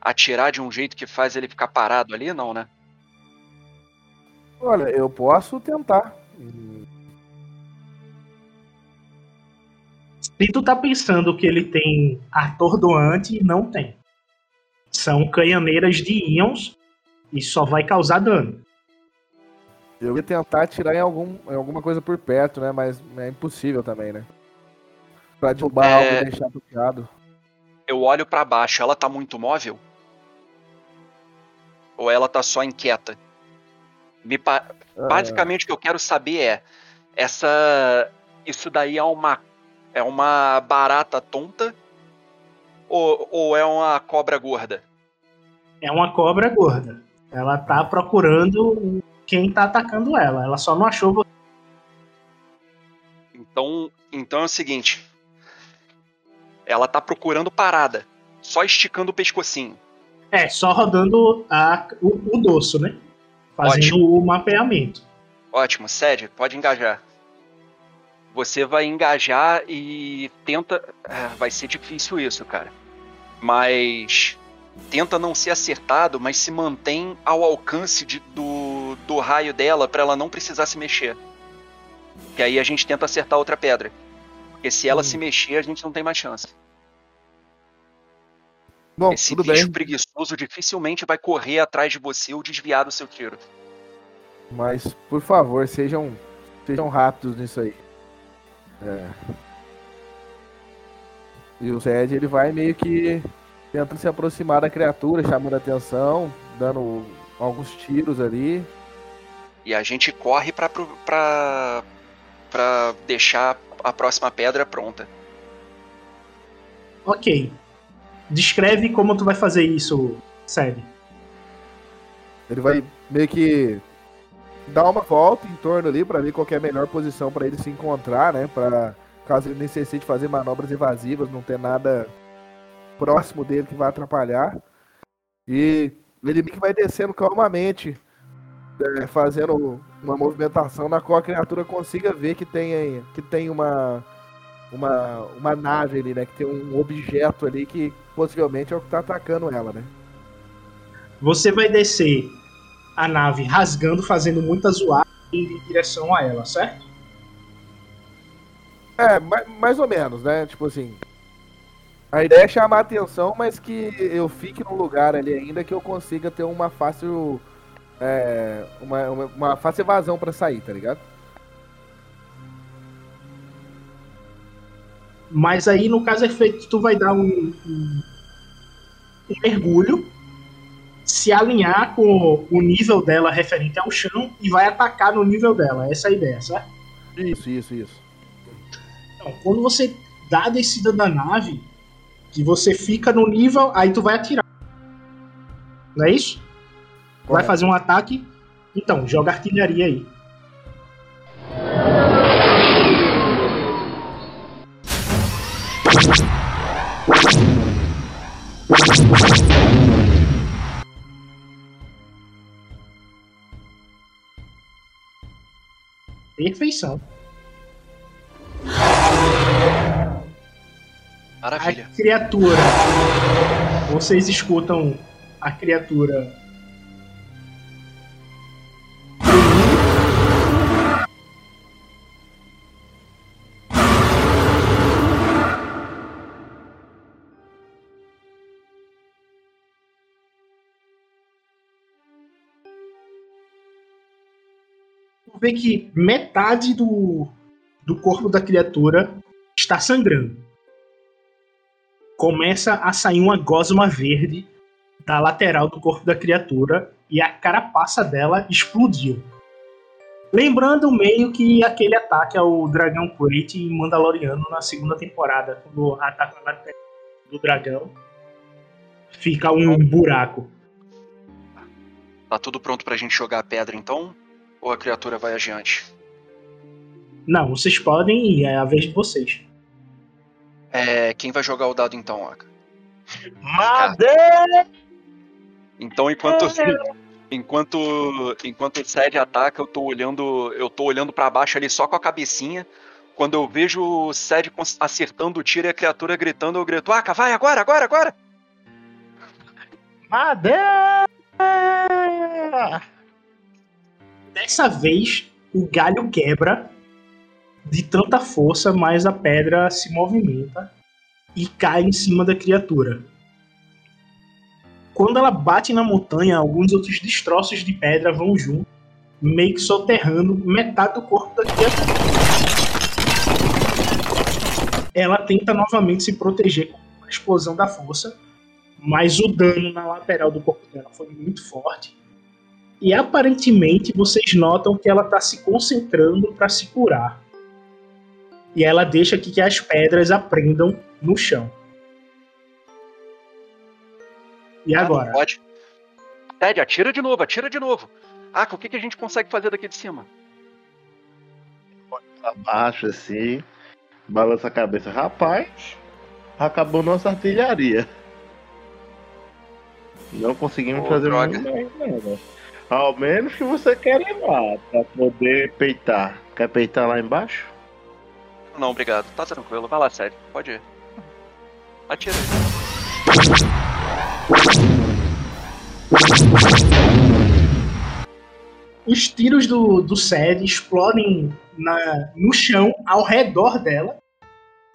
Atirar de um jeito que faz ele ficar parado ali? Não, né? Olha, eu posso tentar. Se tu tá pensando que ele tem atordoante, não tem. São canhoneiras de íons e só vai causar dano. Eu ia tentar atirar em, algum, em alguma coisa por perto, né? Mas é impossível também, né? Pra derrubar É. algo e deixar bloqueado. Eu olho pra baixo, ela tá muito móvel? Ou ela tá só inquieta? Me pa- Ah, Basicamente o que eu quero saber é essa isso daí é uma é uma barata tonta ou, ou é uma cobra gorda? É uma cobra gorda. Ela tá procurando quem tá atacando ela. Ela só não achou você. Então, então é o seguinte. Ela tá procurando parada, só esticando o pescocinho. É, só rodando a, o, o dorso, né? Fazendo Ótimo. o mapeamento. Ótimo, Sede, pode engajar. Você vai engajar e tenta. é, vai ser difícil isso, cara. Mas. Tenta não ser acertado, mas se mantém ao alcance de- do, do raio dela pra ela não precisar se mexer. Que aí a gente tenta acertar outra pedra. Porque se ela Hum. se mexer, a gente não tem mais chance. Bom, Esse tudo bicho bem. preguiçoso dificilmente vai correr atrás de você ou desviar do seu tiro. Mas, por favor, sejam, sejam rápidos nisso aí. É. E o Zed, ele vai meio que tentando se aproximar da criatura, chamando a atenção, dando alguns tiros ali. E a gente corre pra, pra, pra deixar a próxima pedra pronta. Ok. Descreve como tu vai fazer isso, Sede. Ele vai meio que dar uma volta em torno ali pra ver qual que é a melhor posição pra ele se encontrar, né? Para caso ele necessite fazer manobras evasivas, não ter nada próximo dele que vai atrapalhar. E ele meio que vai descendo calmamente, é, fazendo uma movimentação na qual a criatura consiga ver que tem, que tem uma, uma, uma nave ali, né? Que tem um objeto ali que possivelmente é o que tá atacando ela, né? Você vai descer a nave rasgando, fazendo muita zoada indo em direção a ela, certo? É, ma- mais ou menos, né? Tipo assim. A ideia é chamar a atenção, mas que eu fique num lugar ali ainda que eu consiga ter uma fácil. é, uma, uma, uma fácil evasão pra sair, tá ligado? Mas aí, no caso efeito, tu vai dar um, um, um mergulho, se alinhar com o nível dela referente ao chão e vai atacar no nível dela. Essa é a ideia, certo? Isso, isso, isso. Então, quando você dá a descida da nave, que você fica no nível, aí tu vai atirar. Não é isso? Vai Correto. fazer um ataque. Então, joga artilharia aí. Perfeição. Maravilha. A criatura. Vocês escutam a criatura. Tu vê que metade do, do corpo da criatura está sangrando começa a sair uma gosma verde da lateral do corpo da criatura e a carapaça dela explodiu. Lembrando meio que aquele ataque ao dragão em Mandaloriano na segunda temporada, quando ataca a lateral do dragão, fica um buraco. Tá tudo pronto pra gente jogar a pedra então? Ou a criatura vai adiante? Não, vocês podem ir, é a vez de vocês. É, quem vai jogar o dado então, Aka? Madeira! Então enquanto enquanto enquanto o Sed ataca, eu tô olhando, eu tô olhando para baixo ali só com a cabecinha. Quando eu vejo o Sed cons- acertando o tiro e a criatura gritando, eu grito: "Aka, vai agora, agora, agora!" Madeira! Dessa vez, o galho quebra de tanta força, mas a pedra se movimenta e cai em cima da criatura. Quando ela bate na montanha, alguns outros destroços de pedra vão junto, meio que soterrando metade do corpo da criatura. Ela tenta novamente se proteger com a explosão da força, mas o dano na lateral do corpo dela foi muito forte. E aparentemente vocês notam que ela está se concentrando para se curar. E ela deixa que, que as pedras aprendam no chão. E Ah, agora? pode. Sed, atira de novo, atira de novo. Aka, o que, que a gente consegue fazer daqui de cima? Abaixo assim, balança a cabeça. Rapaz, acabou nossa artilharia. Não conseguimos Ô, fazer droga. muito mais nada. Ao menos que você quer ir lá pra poder peitar. Quer peitar lá embaixo? Não, obrigado. Tá tranquilo. Vai lá, Sed. Pode ir. Atira. Os tiros do, do Sed explodem na, no chão ao redor dela.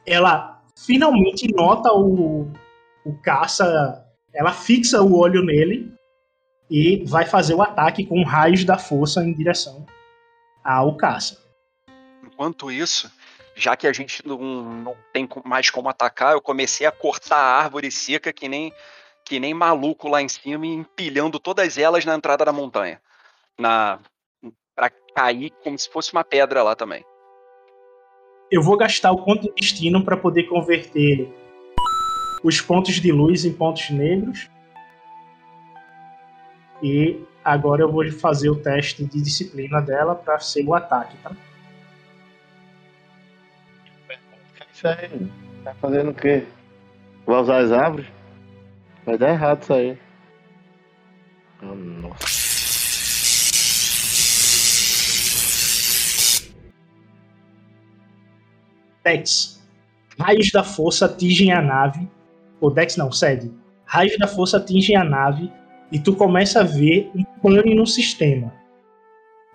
Ela finalmente nota o, o caça. Ela fixa o olho nele e vai fazer o ataque com raios da força em direção ao caça. Enquanto isso, já que a gente não, não tem mais como atacar, eu comecei a cortar a árvore seca que nem, que nem maluco lá em cima e empilhando todas elas na entrada da montanha. Na, cair como se fosse uma pedra lá também. Eu vou gastar o ponto de destino para poder converter os pontos de luz em pontos negros. E agora eu vou fazer o teste de disciplina dela para ser o ataque, tá? Isso aí. Tá fazendo o quê? Vai usar as árvores? Vai dar errado isso aí. Ah, nossa. Dex. Raios da força atingem a nave. Ou Dex não, Sede. Raios da força atingem a nave e tu começa a ver um pane no sistema.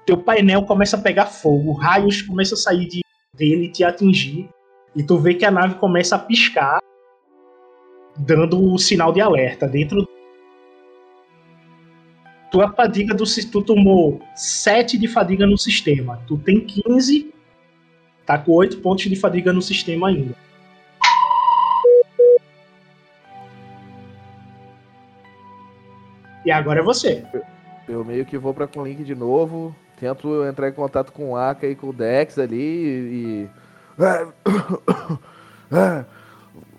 Teu painel começa a pegar fogo, raios começam a sair de, dele e te atingir. E tu vê que a nave começa a piscar, dando o sinal de alerta. Dentro. Tua fadiga do Tu tomou 7 de fadiga no sistema. Tu tem 15 Tá com 8 pontos de fadiga no sistema ainda. E agora é você. Eu meio que vou pra com link de novo. Tento entrar em contato com o Aka e com o Dex ali e. É,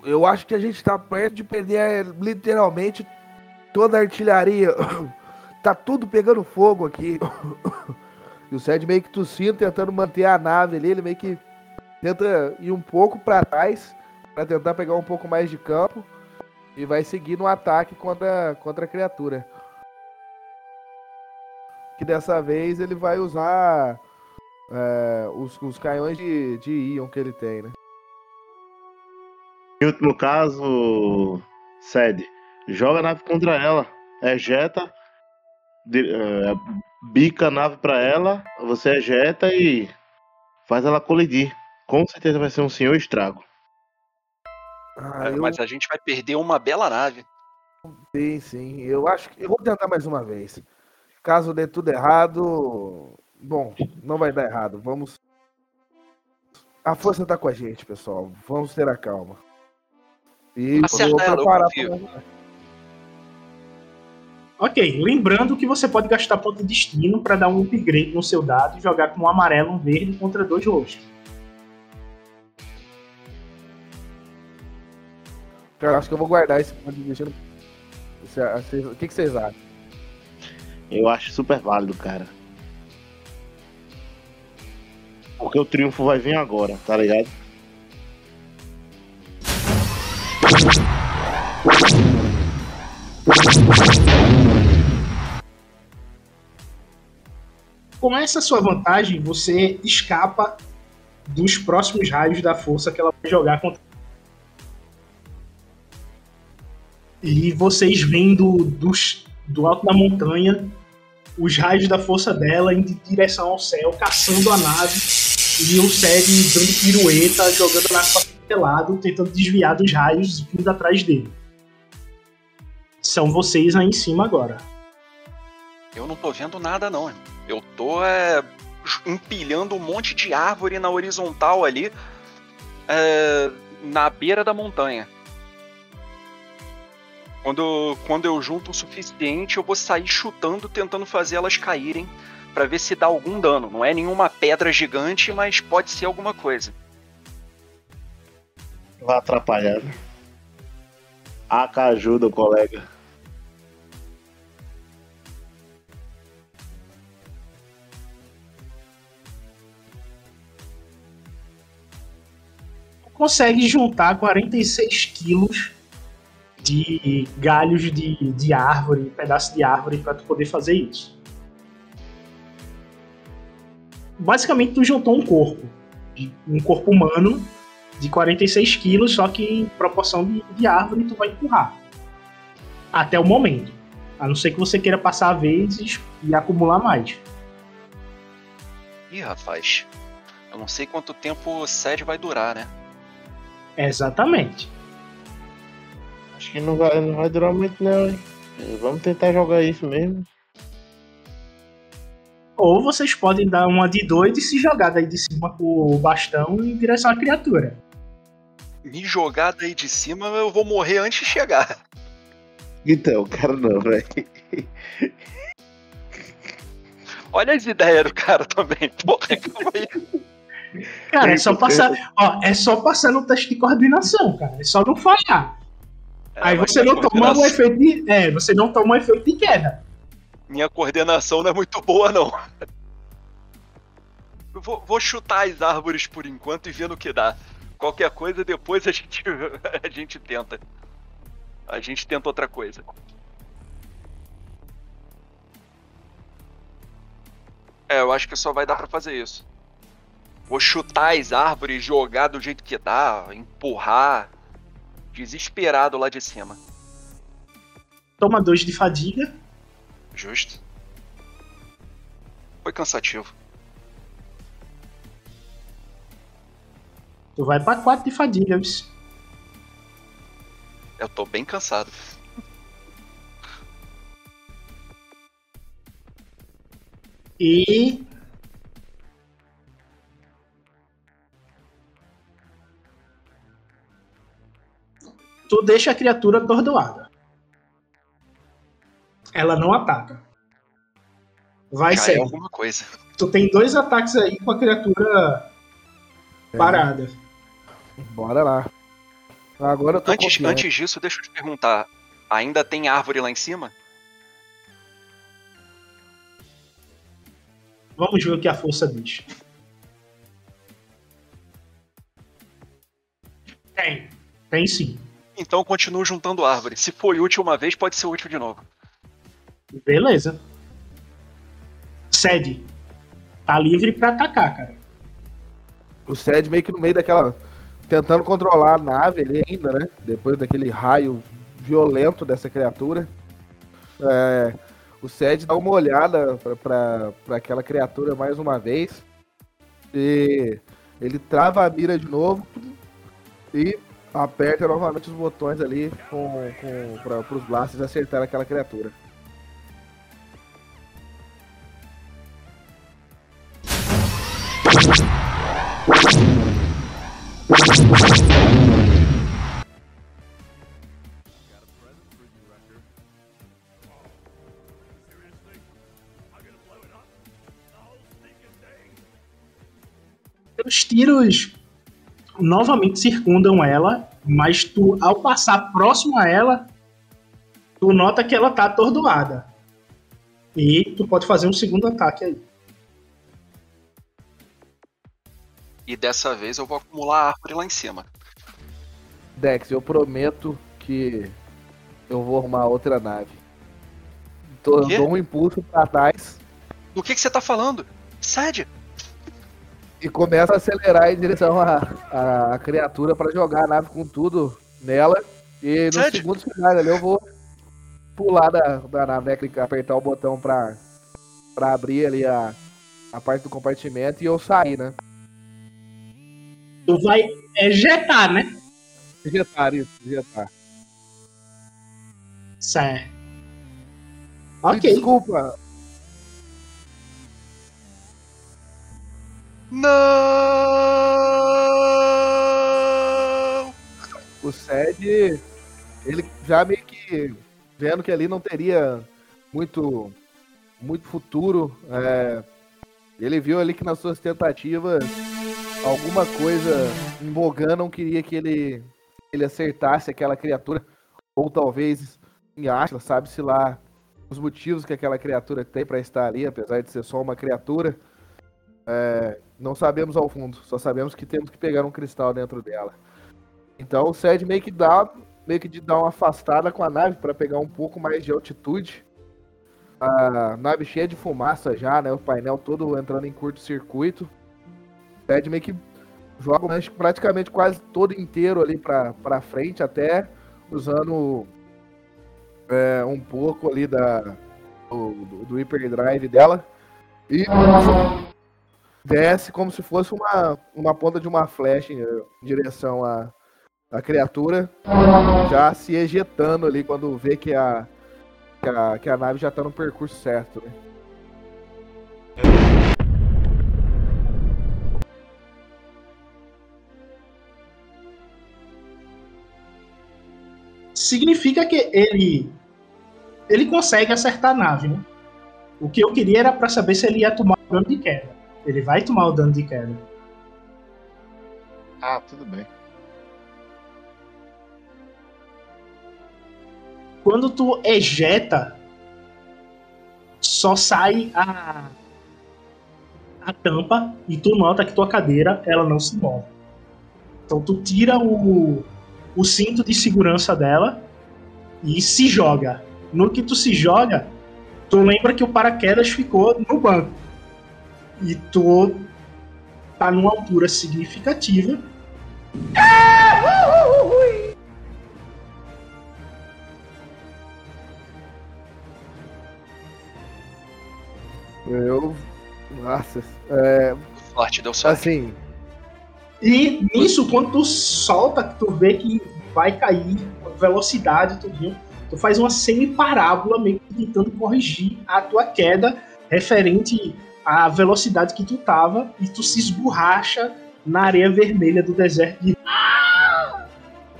Eu acho que a gente tá perto de perder é, literalmente toda a artilharia. Tá tudo pegando fogo aqui. E o Sed meio que tossindo, tentando manter a nave ali. Ele meio que tenta ir um pouco pra trás pra tentar pegar um pouco mais de campo. E vai seguir no ataque contra, contra a criatura que dessa vez ele vai usar é, os, os canhões de, de íon que ele tem, né? Em último caso, Sede, joga a nave contra ela, ejeta, de- é, bica a nave pra ela, você ejeta e faz ela colidir. Com certeza vai ser um senhor estrago. Ah, É, eu, Mas a gente vai perder uma bela nave. sim, sim. Eu acho que eu vou tentar mais uma vez. Caso dê tudo errado, bom, não vai dar errado. Vamos. A força tá com a gente, pessoal. Vamos ter a calma. E Acerta vou ela, eu preparar pra- Ok, lembrando que você pode gastar ponto de destino para dar um upgrade no seu dado e jogar com um amarelo e um verde contra dois roxos. Eu acho que eu vou guardar esse ponto de destino. O que vocês acham? Eu acho super válido, cara. Porque o triunfo vai vir agora, tá ligado? Com essa sua vantagem, você escapa dos próximos raios da força que ela vai jogar contra. E vocês vêm do, dos- do alto da montanha os raios da força dela indo em direção ao céu, caçando a nave, e o Sed dando pirueta, jogando a nave pra qualquer lado, tentando desviar dos raios vindo atrás dele. São vocês aí em cima agora. Eu não tô vendo nada, não. Eu tô é, empilhando um monte de árvore na horizontal ali, é, na beira da montanha. Quando, quando eu junto o suficiente, eu vou sair chutando, tentando fazer elas caírem pra ver se dá algum dano. Não é nenhuma pedra gigante, mas pode ser alguma coisa. Vai atrapalhar. né? AK ajuda o colega. consegue juntar 46 quilos de galhos de, de árvore, pedaço de árvore para tu poder fazer isso. Basicamente tu juntou um corpo, um corpo humano de 46 quilos, só que em proporção de, de árvore tu vai empurrar. Até o momento. A não ser que você queira passar vezes e acumular mais. Ih, rapaz. Eu não sei quanto tempo o sede vai durar, né? Exatamente. Acho que não vai, não vai durar muito não, hein? Vamos tentar jogar isso mesmo. Ou vocês podem dar uma de doido e se jogar daí de cima com o bastão em direção à criatura. Me jogar daí de cima, eu vou morrer antes de chegar. Então, cara não, velho. Olha as ideias do cara também. Porra, calma aí. Cara, é só passar. Ó, é só passar no teste de coordenação, cara. É só não falhar. Aí É, mas você não toma um efeito de. É, você não toma um efeito de queda. Minha coordenação não é muito boa, não. Eu Vou, vou chutar as árvores por enquanto e ver no que dá. Qualquer coisa, depois a gente, a gente tenta. A gente tenta outra coisa. É, eu acho que só vai dar pra fazer isso. Vou chutar as árvores, jogar do jeito que dá, empurrar. Desesperado lá de cima. Toma dois de fadiga. Justo. Foi cansativo. Tu vai pra quatro de fadiga, viu? Eu tô bem cansado. E. Tu deixa a criatura atordoada. Ela não ataca. Vai ser. alguma coisa. Tu tem dois ataques aí com a criatura É. parada. Bora lá. Agora eu tô Antes, confiante. antes disso, deixa eu te perguntar. Ainda tem árvore lá em cima? Vamos ver o que a força diz. Tem. Tem sim. Então eu continuo juntando árvore. Se foi útil uma vez, pode ser útil de novo. Beleza. Cede. Tá livre pra atacar, cara. O Sed meio que no meio daquela. Tentando controlar a nave ali ainda, né? Depois daquele raio violento dessa criatura. É, o Sed dá uma olhada pra aquela criatura mais uma vez. E ele trava a mira de novo. E aperta novamente os botões ali com, com, para os blasters acertar aquela criatura. Os tiros novamente circundam ela, mas tu, ao passar próximo a ela, tu nota que ela tá atordoada. E tu pode fazer um segundo ataque aí. E dessa vez eu vou acumular árvore lá em cima. Dex, eu prometo que eu vou arrumar outra nave. Tô, dou um impulso pra trás Do que, que você tá falando? Sede! E começo a acelerar em direção à, à criatura pra jogar a nave com tudo nela. E no Sede? segundo cenário ali eu vou pular da, da nave, né? clicar, apertar o botão pra, pra abrir ali a, a parte do compartimento e eu sair, né? Tu vai ejetar, né? Injetar isso, injetar. Certo. Ok. Desculpa, Não! o Sed, ele já meio que vendo que ali não teria muito, muito futuro, é, ele viu ali que nas suas tentativas alguma coisa em Bogan não queria que ele, ele acertasse aquela criatura, ou talvez em Atlas, sabe-se lá os motivos que aquela criatura tem para estar ali, apesar de ser só uma criatura. É, não sabemos ao fundo, só sabemos que temos que pegar um cristal dentro dela. Então o Sed meio que dá, meio que de dar uma afastada com a nave para pegar um pouco mais de altitude. A nave cheia de fumaça já, né? O painel todo entrando em curto-circuito. Sed meio que joga praticamente quase todo inteiro ali para frente, até usando é, um pouco ali da, do, do, do hyperdrive dela. E desce como se fosse uma, uma ponta de uma flecha em, em direção à, à criatura, já se ejetando ali quando vê que a, que a, que a nave já tá no percurso certo. Né? Significa que ele ele consegue acertar a nave, né? O que eu queria era pra saber se ele ia tomar dano de queda. Ele vai tomar o dano de queda. Ah, tudo bem. Quando tu ejeta, só sai a, a tampa e tu nota que tua cadeira ela não se move. Então tu tira o, o cinto de segurança dela e se joga. No que tu se joga, tu lembra que o paraquedas ficou no banco. E tu tá numa altura significativa. Eu. Nossa. É, Sorte, deu sorte. assim, E nisso, quando tu solta, que tu vê que vai cair velocidade, tudinho, tu faz uma semi-parábola meio que tentando corrigir a tua queda referente à velocidade que tu tava e tu se esborracha na areia vermelha do deserto de...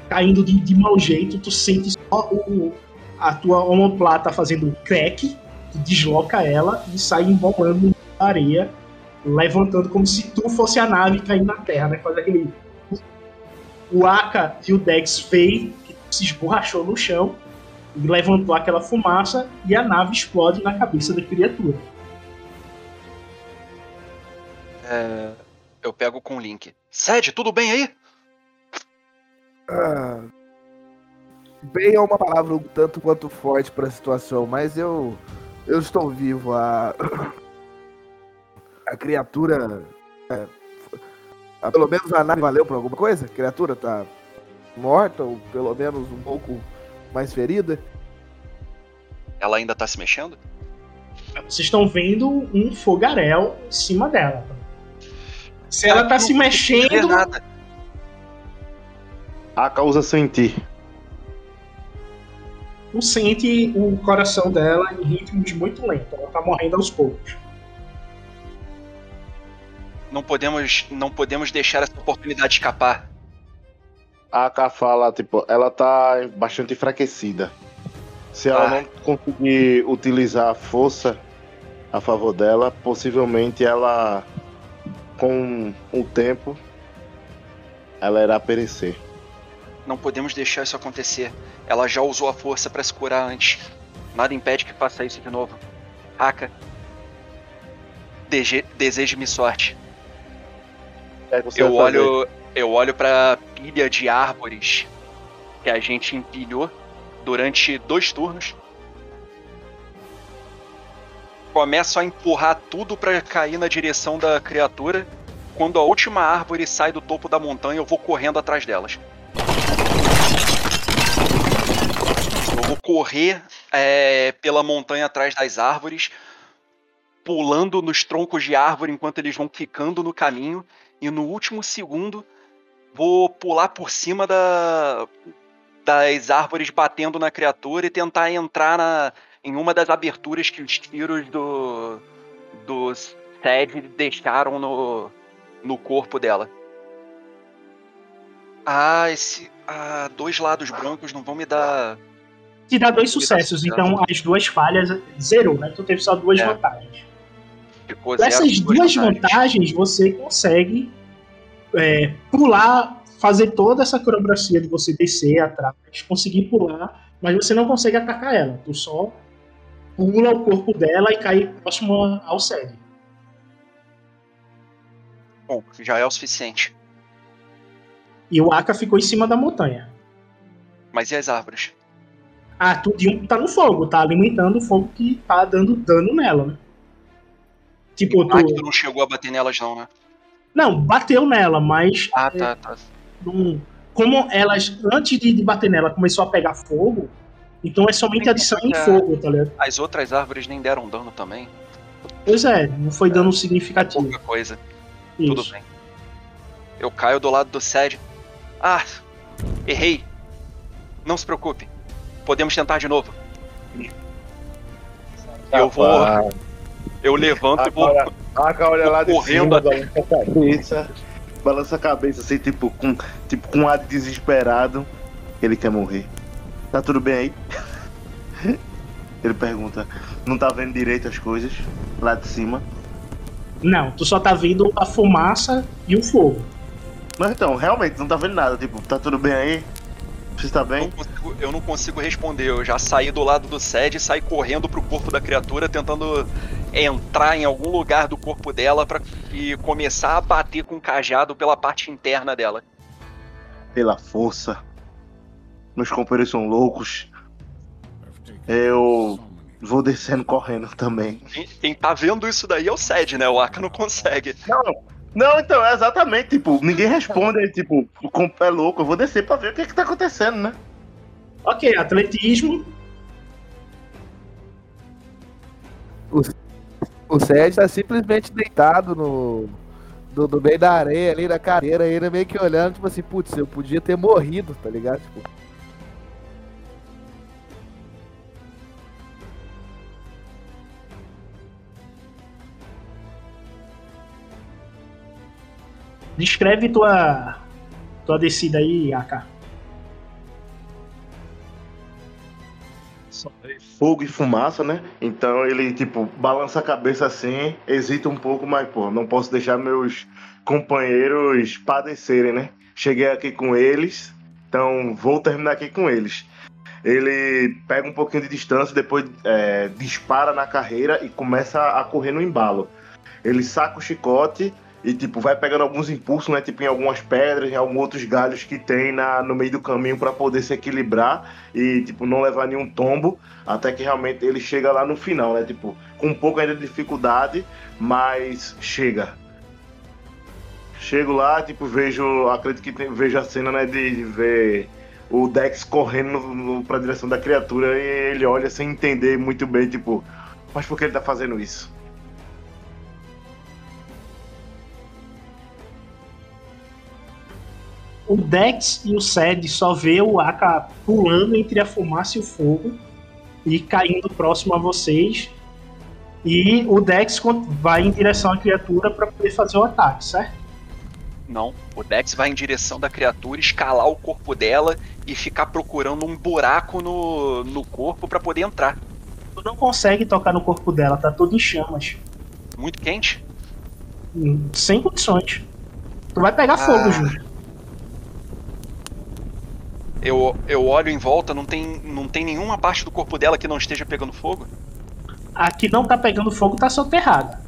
caindo de, de mau jeito, tu sente só o, a tua omoplata fazendo crack, tu desloca ela e sai embolando na areia levantando como se tu fosse a nave caindo na Terra, né? Faz aquele. O Aka e o Dex veem que se esborrachou no chão levantou aquela fumaça e a nave explode na cabeça da criatura. É, eu pego com o link. Sede, tudo bem aí? ah, bem é uma palavra um tanto quanto forte para a situação, mas eu eu estou vivo. A a criatura, é, a- pelo menos a nave valeu por alguma coisa. A criatura tá morta ou pelo menos um pouco mais ferida. Ela ainda tá se mexendo? Vocês estão vendo um fogaréu em cima dela. Se ela tá se Não mexendo, nada. A causa sentir. tu sente o coração dela em ritmos muito lentos. Ela tá morrendo aos poucos. Não podemos, não podemos deixar essa oportunidade escapar. A AK fala, tipo, ela tá bastante enfraquecida. Se ela Ah. não conseguir utilizar a força a favor dela, possivelmente ela, com o tempo, ela irá perecer. Não podemos deixar isso acontecer. Ela já usou a força pra se curar antes. Nada impede que faça isso de novo. Haka. Deseje-me sorte. É Eu olho, eu olho para pilha de árvores que a gente empilhou durante dois turnos. Começo a empurrar tudo para cair na direção da criatura. Quando a última árvore sai do topo da montanha, eu vou correndo atrás delas. Eu vou correr é, pela montanha atrás das árvores, pulando nos troncos de árvore enquanto eles vão ficando no caminho e no último segundo vou pular por cima da, das árvores batendo na criatura e tentar entrar na, em uma das aberturas que os tiros do dos Ted deixaram no, no corpo dela. Ah, esse. Ah, dois lados brancos não vão me dar. Te dá dois sucessos, sucesso. então as duas falhas zerou, né? Tu teve só duas É. vantagens. Ficou Com essas com duas vantagens, você consegue é, pular, fazer toda essa coreografia de você descer atrás, conseguir pular, mas você não consegue atacar ela. Tu só pula o corpo dela e cai próximo ao sede. Bom, já é o suficiente. E o Aka ficou em cima da montanha. Mas e as árvores? Ah, tudinho tá no fogo, tá alimentando o fogo que tá dando dano nela, né? Tipo, O impacto tu. não chegou a bater nelas, não, né? Não, bateu nela, mas Ah, tá, tá. não- como elas, antes de bater nela, começou a pegar fogo, então é somente adição em É. fogo, tá ligado? As outras árvores nem deram dano também. Pois é, não foi dano significativo. Pouca coisa. Tudo Isso. bem. Eu caio do lado do Sed. Ah, errei. Não se preocupe. Podemos tentar de novo. Eu vou. Eu levanto e vou. A AK olha lá de Correndo cima, balança a cabeça, balança a cabeça assim, tipo, com, tipo, com um ar desesperado. Ele quer morrer. Tá tudo bem aí? Ele pergunta. Não tá vendo direito as coisas lá de cima? Não, tu só tá vendo a fumaça e o fogo. Mas então, realmente, não tá vendo nada. Tipo, tá tudo bem aí? Você tá Eu bem? não, consigo, eu não consigo responder. Eu já saí do lado do Sed e saí correndo pro corpo da criatura, tentando entrar em algum lugar do corpo dela pra, e começar a bater com o cajado pela parte interna dela. Pela força. Meus companheiros são loucos. Eu vou descendo correndo também. Quem, quem tá vendo isso daí é o Sed, né? O Aka não consegue. Não, não, então, é exatamente, tipo, ninguém responde, aí, tipo, o comp é louco, eu vou descer pra ver o que que tá acontecendo, né? Ok, atletismo. O Sérgio tá simplesmente deitado no, no, no meio da areia ali, na cadeira, ele meio que olhando, tipo assim, putz, eu podia ter morrido, tá ligado? Tipo, Descreve tua, tua descida aí, AK. Fogo e fumaça, né? Então ele, tipo, balança a cabeça assim, hesita um pouco, mas, pô, não posso deixar meus companheiros padecerem, né? Cheguei aqui com eles, então vou terminar aqui com eles. Ele pega um pouquinho de distância, depois é, dispara na carreira e começa a correr no embalo. Ele saca o chicote e, tipo, vai pegando alguns impulsos, né? Tipo, em algumas pedras, em alguns outros galhos que tem na, no meio do caminho para poder se equilibrar e, tipo, não levar nenhum tombo, até que realmente ele chega lá no final, né? Tipo, com um pouco ainda de dificuldade, mas chega. Chego lá, tipo, vejo, acredito que tem- vejo a cena, né, de ver o Dex correndo no, pra direção da criatura e ele olha sem entender muito bem, tipo, mas por que ele tá fazendo isso? O Dex e o Sed só vê o Aka pulando entre a fumaça e o fogo e caindo próximo a vocês. E o Dex vai em direção à criatura para poder fazer o ataque, certo? Não. O Dex vai em direção da criatura, escalar o corpo dela e ficar procurando um buraco no, no corpo pra poder entrar. Tu não consegue tocar no corpo dela, tá todo em chamas. Muito quente. Hum, Sem condições. Tu vai pegar Ah. fogo, Júlio. Eu, eu olho em volta, não tem, não tem nenhuma parte do corpo dela que não esteja pegando fogo. A que não tá pegando fogo tá soterrada.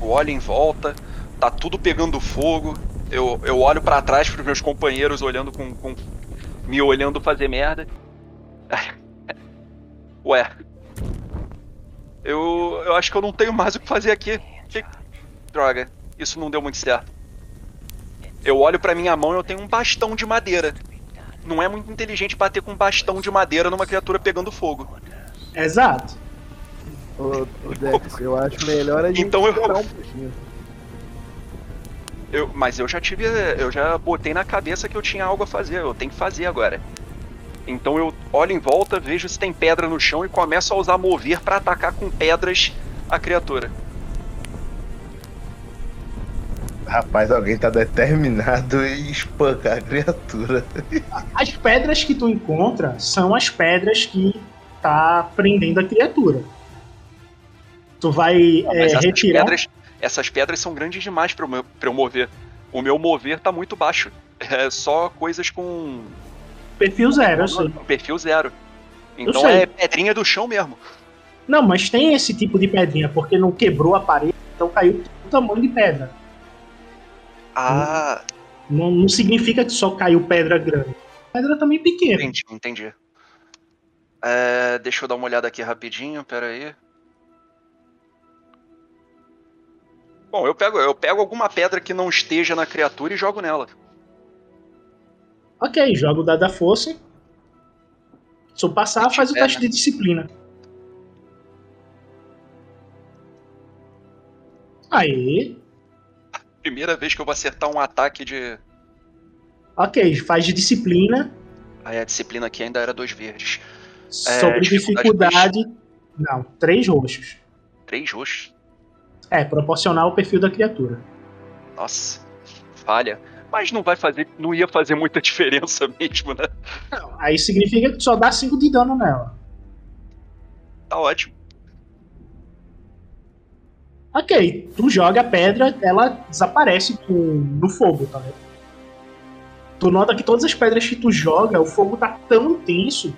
Eu olho em volta, tá tudo pegando fogo. Eu, eu olho pra trás pros meus companheiros olhando com, com. me olhando fazer merda. Ué. Eu, eu acho que eu não tenho mais o que fazer aqui. Que... Droga, isso não deu muito certo. Eu olho pra minha mão e eu tenho um bastão de madeira. Não é muito inteligente bater com um bastão de madeira numa criatura pegando fogo. Exato. ô, ô Dex, eu acho melhor a gente Então eu- um pouquinho. Eu, mas eu já tive. Eu já botei na cabeça que eu tinha algo a fazer. Eu tenho que fazer agora. Então eu olho em volta, vejo se tem pedra no chão e começo a usar mover pra atacar com pedras a criatura. Rapaz, alguém tá determinado em espancar a criatura. As pedras que tu encontra são as pedras que tá prendendo a criatura. Tu vai Ah, é, essas retirar. pedras, essas pedras são grandes demais pra eu, meu- pra eu mover. O meu mover tá muito baixo. É só coisas com Perfil zero, eu sei. perfil zero. Então é pedrinha do chão mesmo. Não, mas tem esse tipo de pedrinha, porque não quebrou a parede, então caiu o tamanho de pedra. Ah, Não, não significa que só caiu pedra grande. Pedra também pequena. entendi, entendi. É, deixa eu dar uma olhada aqui rapidinho, pera aí. Bom, eu pego, eu pego alguma pedra que não esteja na criatura e jogo nela. Ok, joga o dado da força. Se eu passar, faz o teste de disciplina. Aí. Primeira vez que eu vou acertar um ataque de. Ok, faz de disciplina. Aí a disciplina aqui ainda era dois verdes. sobre dificuldade dificuldade. Não, três roxos. Três roxos. É, proporcional ao perfil da criatura. Nossa, falha. Mas não vai fazer. Não ia fazer muita diferença mesmo, né? Não, aí significa que só dá 5 de dano nela. Tá ótimo. Ok, tu joga a pedra, ela desaparece com, no fogo, tá vendo? Tu nota que todas as pedras que tu joga, o fogo tá tão intenso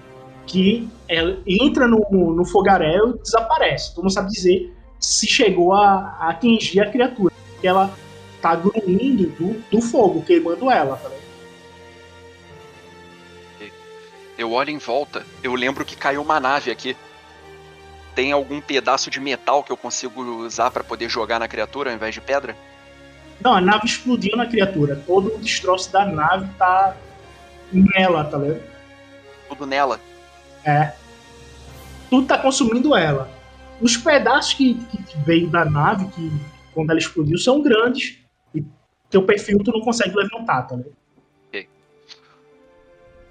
que ela entra no, no fogaréu e desaparece. Tu não sabe dizer se chegou a, a atingir a criatura. Porque ela tá grunhindo do, do fogo, queimando ela, tá vendo? Eu olho em volta, eu lembro que caiu uma nave aqui. Tem algum pedaço de metal que eu consigo usar pra poder jogar na criatura ao invés de pedra? Não, a nave explodiu na criatura. Todo o destroço da nave tá nela, tá vendo? Tudo nela. É. Tudo tá consumindo ela. Os pedaços que, que veio da nave, que quando ela explodiu, são grandes. E teu perfil tu não consegue levantar, tá vendo?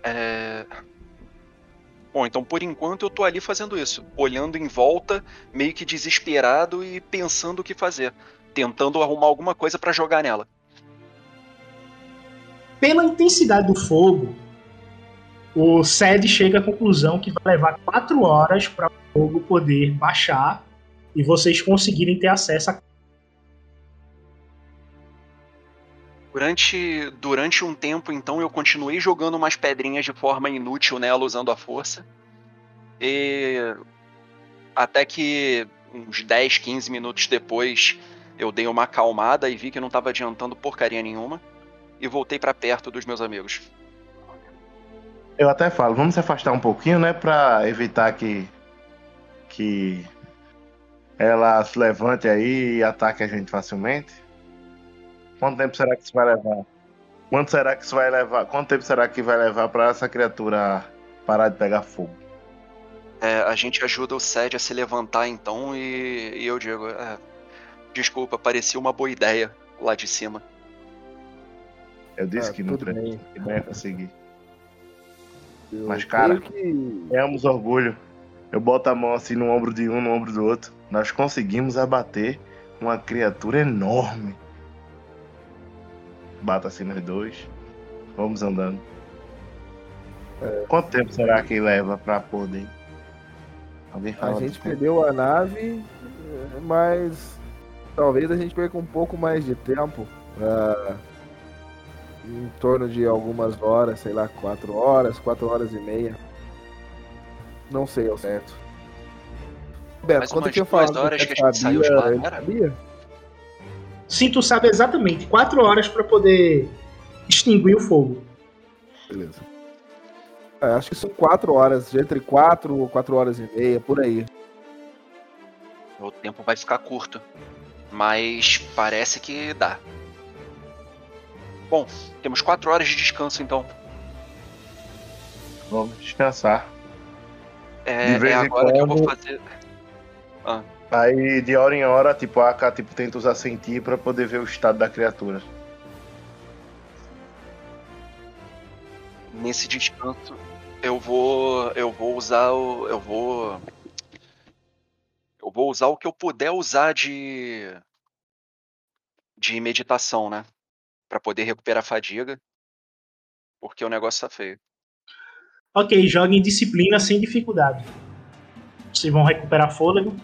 É... Bom, então por enquanto eu tô ali fazendo isso, olhando em volta, meio que desesperado e pensando o que fazer, tentando arrumar alguma coisa pra jogar nela. Pela intensidade do fogo, o SED chega à conclusão que vai levar quatro horas para o fogo poder baixar e vocês conseguirem ter acesso a. Durante, durante um tempo, então, eu continuei jogando umas pedrinhas de forma inútil nela, usando a força. E até que uns 10, 15 minutos depois, eu dei uma acalmada e vi que não estava adiantando porcaria nenhuma. E voltei para perto dos meus amigos. Eu até falo, vamos se afastar um pouquinho, né? Pra evitar que. que. ela se levante aí e ataque a gente facilmente. Quanto tempo será que isso vai levar? Quanto será que isso vai levar? Quanto tempo será que vai levar pra essa criatura parar de pegar fogo? É, a gente ajuda o Sed a se levantar então e, e eu digo, é, desculpa, parecia uma boa ideia lá de cima. Eu disse Ah, que não que ia conseguir. Eu Mas, cara, que orgulho. Eu boto a mão assim no ombro de um, no ombro do outro. Nós conseguimos abater uma criatura enorme. Bato assim nos dois. Vamos andando. Quanto tempo será que leva pra poder? Alguém fala a gente tempo? perdeu a nave, mas talvez a gente perca um pouco mais de tempo. ah, em torno de algumas horas, sei lá, quatro horas, quatro horas e meia. Não sei ao certo. Beto, umas tinha duas falado horas que a gente saiu de lá, era? sabia? Sim, tu sabe exatamente. Quatro horas para poder extinguir o fogo. Beleza. É, acho que são quatro horas, entre quatro ou quatro horas e meia, por aí. O tempo vai ficar curto. Mas parece que dá. Bom, temos quatro horas de descanso então. Vamos descansar. É, De vez é em agora que eu vou quando- fazer. Aí de hora em hora, tipo, a AK tipo, tenta usar sentir pra poder ver o estado da criatura. Nesse descanso, eu vou. Eu vou usar o. Eu vou. Eu vou usar o que eu puder usar de. De meditação, né? Pra poder recuperar a fadiga. Porque o negócio tá feio. Ok, joguem disciplina sem dificuldade. Vocês vão recuperar fôlego.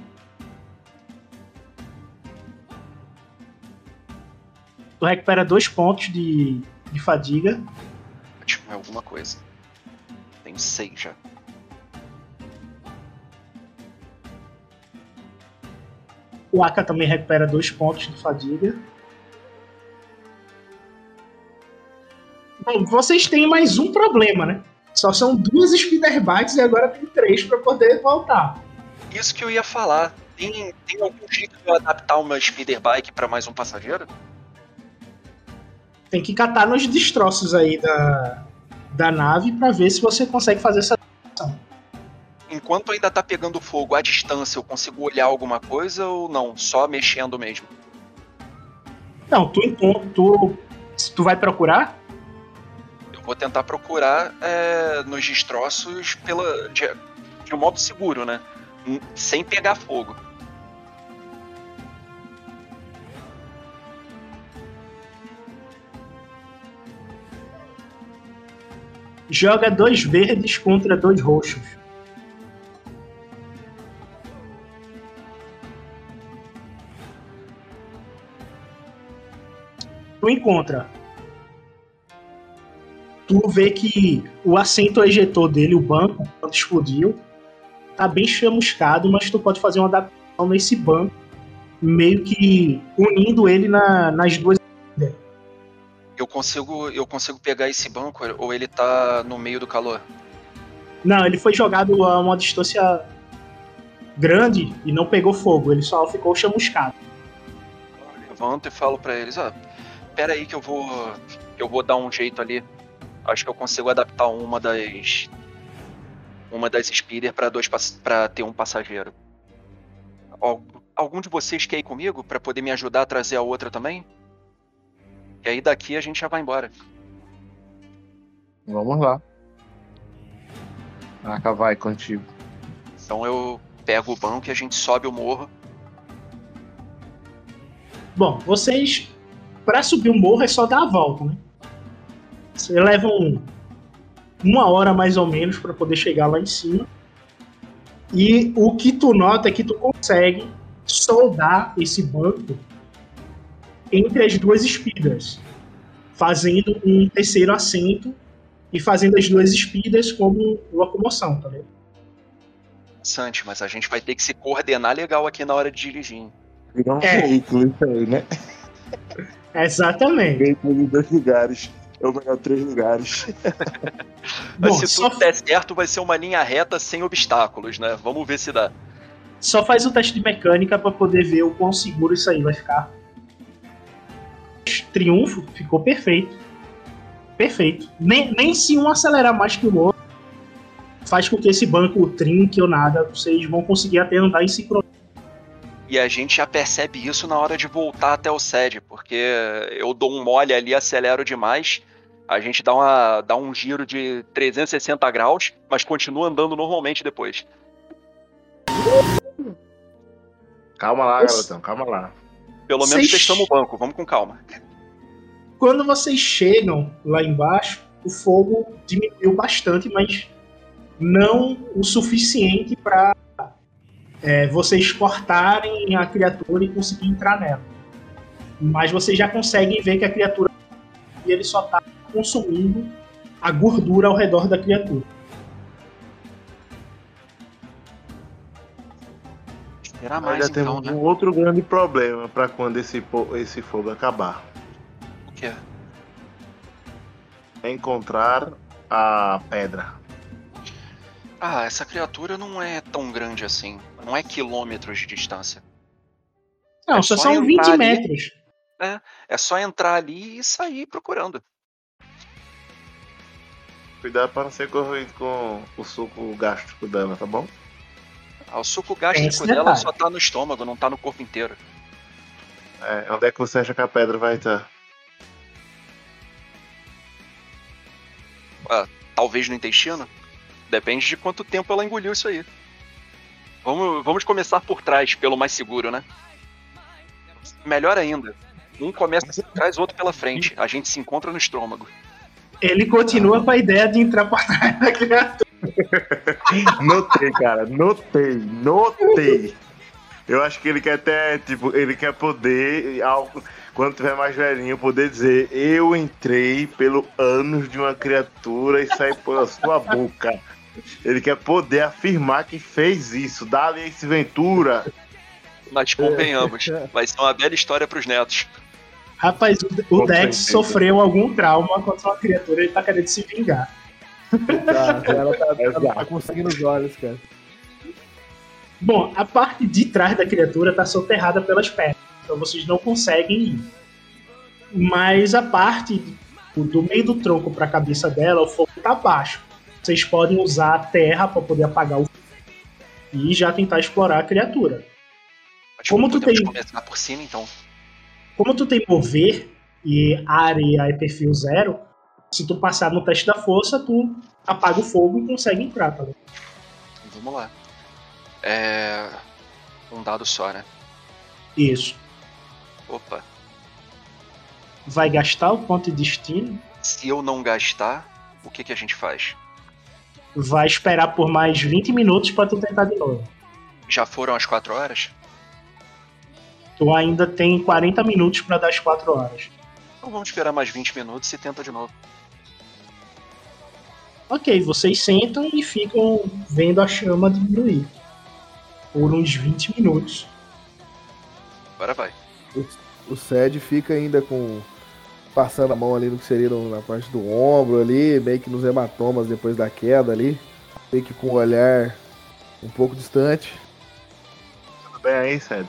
Tu recupera dois pontos de, de fadiga. Ótimo, é alguma coisa. Tenho seis já. O Aka também recupera dois pontos de fadiga. Bom, vocês têm mais um problema, né? Só são duas Spider Bites e agora tem três pra poder voltar. Isso que eu ia falar. Tem, tem algum jeito de eu adaptar uma speeder bike pra mais um passageiro? Tem que catar nos destroços aí da, da nave pra ver se você consegue fazer essa. Enquanto ainda tá pegando fogo à distância, eu consigo olhar alguma coisa ou não? Só mexendo mesmo? Não, tu encontra. Tu, tu vai procurar? Eu vou tentar procurar é, nos destroços pela, de, de um modo seguro, né? N- Sem pegar fogo. Joga dois verdes contra dois roxos. Tu encontra. Tu vê que o assento ejetor dele, o banco, quando explodiu, tá bem chamuscado, mas tu pode fazer uma adaptação nesse banco, meio que unindo ele na- nas duas. Eu consigo, eu consigo pegar esse banco ou ele tá no meio do calor? Não, ele foi jogado a uma distância grande e não pegou fogo, ele só ficou chamuscado. Eu levanto e falo pra eles, ó, pera aí que eu vou, eu vou dar um jeito ali. Acho que eu consigo adaptar uma das uma das speeder para dois para ter um passageiro. Al- Algum de vocês quer ir comigo pra poder me ajudar a trazer a outra também? E aí daqui a gente já vai embora. Vamos lá. Aka vai contigo. Então eu pego o banco e a gente sobe o morro. Bom, vocês, pra subir o morro é só dar a volta, né? Vocês levam uma hora mais ou menos pra poder chegar lá em cima. E o que tu nota é que tu consegue soldar esse banco entre as duas espidas, fazendo um terceiro assento e fazendo as duas espidas como locomoção, tá vendo? Sante, mas a gente vai ter que se coordenar legal aqui na hora de dirigir. um É. veículo isso aí, né? Exatamente. Veículo de dois lugares. Ou melhor, três lugares. Mas Bom, se só, tudo der certo, vai ser uma linha reta sem obstáculos, né? Vamos ver se dá. só faz o teste de mecânica pra poder ver o quão seguro isso aí vai ficar. Triunfo, ficou perfeito. Perfeito. Nem, nem se um acelerar mais que o outro faz com que esse banco trinque ou nada. Vocês vão conseguir até andar em sincronia. E a gente já percebe isso na hora de voltar até o sede, porque eu dou um mole ali, acelero demais. A gente dá, uma, dá um giro de 360 graus, mas continua andando normalmente depois. Calma lá, Nossa. garotão, calma lá. Pelo menos Vocês- testamos o banco, vamos com calma. Quando vocês chegam lá embaixo, o fogo diminuiu bastante, mas não o suficiente para vocês cortarem a criatura e conseguir entrar nela. Mas vocês já conseguem ver que a criatura e ele só está consumindo a gordura ao redor da criatura. Nós mais já então, temos né? um outro grande problema pra quando esse, esse fogo acabar. O quê? É encontrar a pedra. Ah, essa criatura não é tão grande assim. Não é quilômetros de distância. Não, É só, só são entrar 20 ali. metros. É só entrar ali e sair procurando. Cuidado pra não ser corroído com o suco gástrico dela, tá bom? Ah, o suco gástrico dela só tá no estômago, não tá no corpo inteiro. É, onde é que você acha que a pedra vai estar? Talvez no intestino? Depende de quanto tempo ela engoliu isso aí. Vamos, vamos começar por trás, pelo mais seguro, né? Melhor ainda. Um começa por trás, outro pela frente. A gente se encontra no estômago. Ele continua com a ideia de entrar por trás da criatura. Notei, cara, notei, notei. Eu acho que ele quer até, tipo, ele quer poder, ao- quando tiver mais velhinho, poder dizer: Eu entrei pelo ânus de uma criatura e saí pela sua boca. Ele quer poder afirmar que fez isso. Dá-lhe esse Ventura. Mas convenhamos, vai ser uma bela história pros netos. Rapaz, o, o Dex sofreu algum trauma contra uma criatura e ele tá querendo se vingar. Tá, ela tá, ela tá conseguindo os olhos, cara. Bom, a parte de trás da criatura tá soterrada pelas pernas, então vocês não conseguem ir. Mas a parte do, meio do tronco para a cabeça dela, o fogo tá baixo. Vocês podem usar a terra para poder apagar o fogo e já tentar explorar a criatura. Acho Como tu tem- começar por cima, então. Como tu tem mover e área é perfil zero, se tu passar no teste da força, tu apaga o fogo e consegue entrar, tá? Vamos lá. É. Um dado só, né? Isso. Opa. Vai gastar o ponto de destino. Se eu não gastar, o que, que a gente faz? Vai esperar por mais 20 minutos pra tu tentar de novo. Já foram as 4 horas? Tu ainda tem 40 minutos pra dar as 4 horas. Então vamos esperar mais 20 minutos e tenta de novo. Ok, vocês sentam e ficam vendo a chama diminuir. Por uns 20 minutos. Agora vai. O Sed fica ainda com. Passando a mão ali no que seria na parte do ombro ali, meio que nos hematomas depois da queda ali. Meio que com o olhar um pouco distante. Tudo bem aí, Sérgio?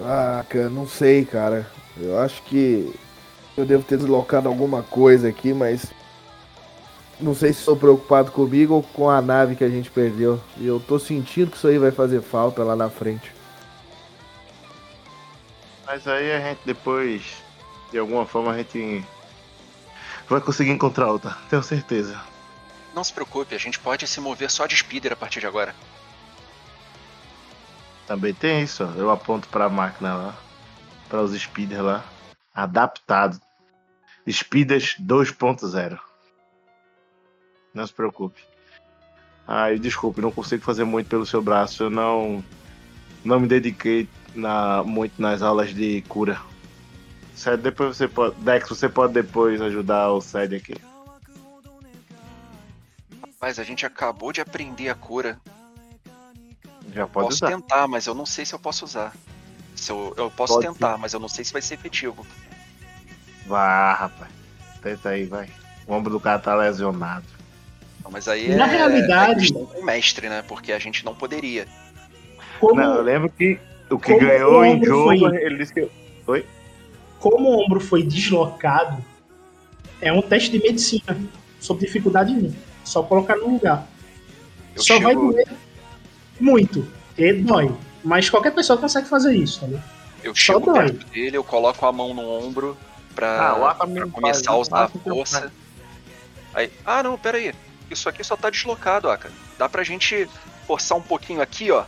Ah, cara, não sei, cara. Eu acho que eu devo ter deslocado alguma coisa aqui, mas. Não sei se estou preocupado comigo ou com a nave que a gente perdeu. E eu tô sentindo que isso aí vai fazer falta lá na frente. Mas aí a gente depois, de alguma forma, a gente vai conseguir encontrar outra, tenho certeza. Não se preocupe, a gente pode se mover só de speeder a partir de agora. Também tem isso. Eu aponto pra máquina lá, para os speeders lá, adaptado. Speeders 2.0. Não se preocupe. Ai, desculpe, não consigo fazer muito pelo seu braço. Eu não não me dediquei na, muito nas aulas de cura. Sed, depois você pode. Dex, você pode depois ajudar o Sed aqui. Mas a gente acabou de aprender a cura. Já pode posso usar. tentar, mas eu não sei se eu posso usar. Se eu, eu posso Pode tentar, mas eu não sei se vai ser efetivo. Vá, rapaz. Tenta aí, vai. O ombro do cara tá lesionado. Não, Mas aí Na é, realidade- é com o mestre, né? Porque a gente não poderia. Como, Não, eu lembro que o que como ganhou o em jogo, foi- ele disse que. como o ombro foi deslocado, é um teste de medicina. Sob dificuldade 1. Só colocar no lugar. Eu Só vai chego, doer muito. Porque dói. Mas qualquer pessoa consegue fazer isso, tá ligado? eu só chego dói. perto dele, eu coloco a mão no ombro pra, Ah, Ata pra mesmo começar a usar a força. Aí, ah não, pera aí. Isso aqui só tá deslocado, Aka. Dá pra gente forçar um pouquinho aqui, ó.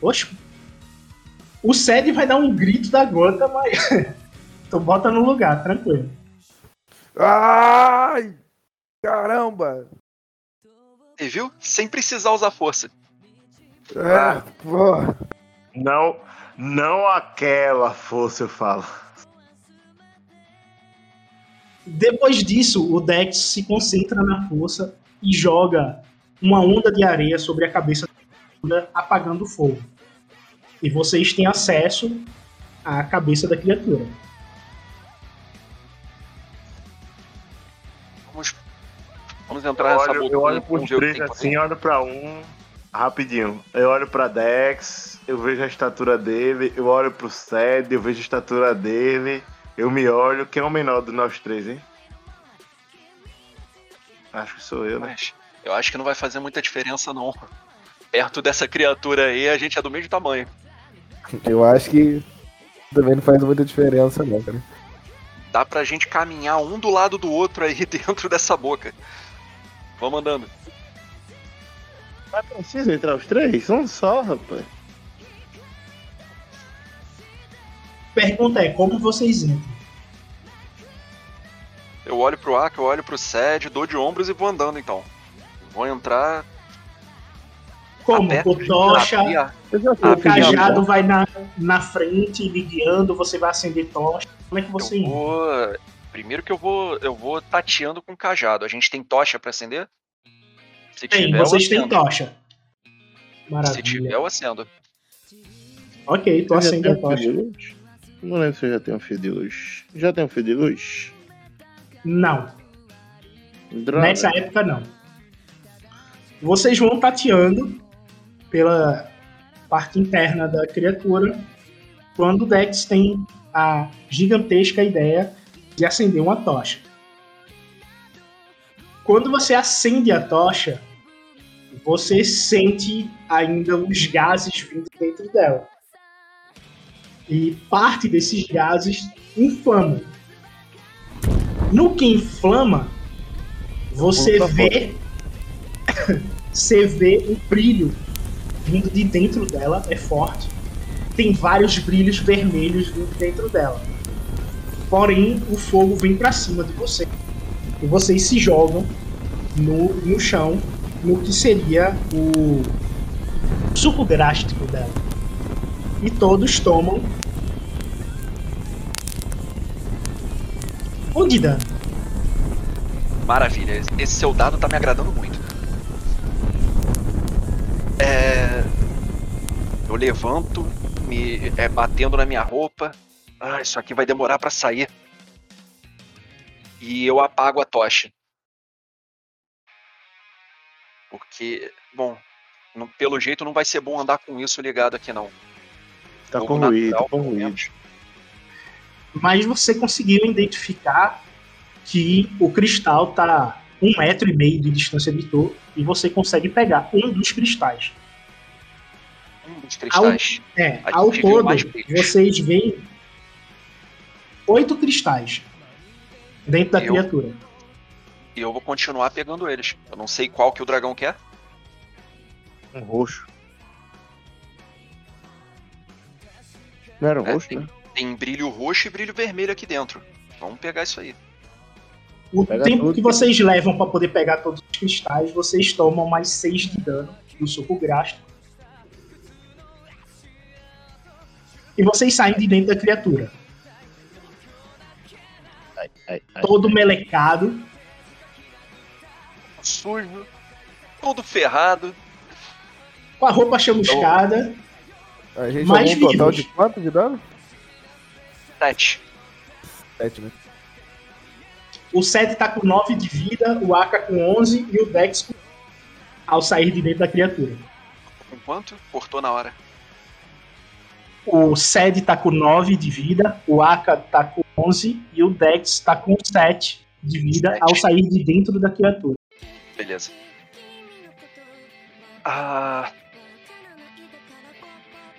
Oxe. O Sed vai dar um grito da gota, mas. tu bota no lugar, tranquilo. Ai! Caramba! E viu? Sem precisar usar força. Ah, pô. Não, não aquela força, eu falo. Depois disso, o Dex se concentra na força e joga uma onda de areia sobre a cabeça criatura, apagando o fogo. E vocês têm acesso à cabeça da criatura. Vamos, vamos entrar Eu nessa olho, eu olho pros que três por assim, olho pra um. Rapidinho. Eu olho pra Dex, eu vejo a estatura dele, eu olho pro Sed, eu vejo a estatura dele, eu me olho. Quem é o menor dos nós três, hein? Acho que sou eu, né? Mas eu acho que não vai fazer muita diferença, não. Perto dessa criatura aí, a gente é do mesmo tamanho. Eu acho que também não faz muita diferença, não, cara. Dá pra gente caminhar um do lado do outro aí dentro dessa boca. Vamos andando. Mas precisa entrar os três? Um só, rapaz. Pergunta é como vocês entram. Eu olho pro Aka, eu olho pro Sed, dou de ombros e vou andando então. Vou entrar. Como? aperto O tocha, o Ah, cajado vai na, na frente, lhe guiando, você vai acender tocha. Como é que você Eu vou. Primeiro que eu vou. Eu vou tateando com o cajado. A gente tem tocha pra acender? Se Tem, tiver, vocês têm tocha. Se Maravilha. tiver, eu acendo. Ok, tu acende a tocha. Não lembro se eu já tenho um fio de luz. Já tem um fio de luz? Não, Droga. nessa época não. Vocês vão tateando pela parte interna da criatura quando o Dex tem a gigantesca ideia de acender uma tocha. Quando você acende a tocha, você sente ainda os gases vindo dentro dela. E parte desses gases inflamam. No que inflama, você vê você vê um brilho vindo de dentro dela, é forte. Tem vários brilhos vermelhos vindo dentro dela. Porém, o fogo vem pra cima de você. E vocês se jogam no, no chão, no que seria o suco drástico dela. E todos tomam. Um de dano. Maravilha, esse seu dado tá me agradando muito. É... Eu levanto, me é, batendo na minha roupa. Ah, isso aqui vai demorar pra sair. E eu apago a tocha. Porque, bom, não- pelo jeito não vai ser bom andar com isso ligado aqui não. Tá Fogo corroído, natural, tá corroído. menos. Mas você conseguiu identificar que o cristal tá um metro e meio de distância de tu e você consegue pegar um dos cristais. Um dos cristais. É, ao gente viu todo, vocês veem oito cristais dentro da Eu? criatura. E eu vou continuar pegando eles. Eu não sei qual que o dragão quer. Um roxo. Não era um É, roxo, tem, né? tem brilho roxo e brilho vermelho aqui dentro. Vamos pegar isso aí. O Pega tempo tudo. que vocês levam para poder pegar todos os cristais, vocês tomam mais 6 de dano do soco gráfico. E vocês saem de dentro da criatura. Ai, ai, ai. Todo melecado. Sujo. Todo ferrado. Com a roupa chamuscada. A gente Mais um total de quanto de dano? Sete. Sete, né? O 7 tá com 9 de vida, o Aka com 11 e o Dex com... ao sair de dentro da criatura. Com quanto? Cortou na hora. O Sed tá com 9 de vida, o Aka tá com 11 e o Dex tá com 7 de vida Sete. ao sair de dentro da criatura. Beleza. Ah.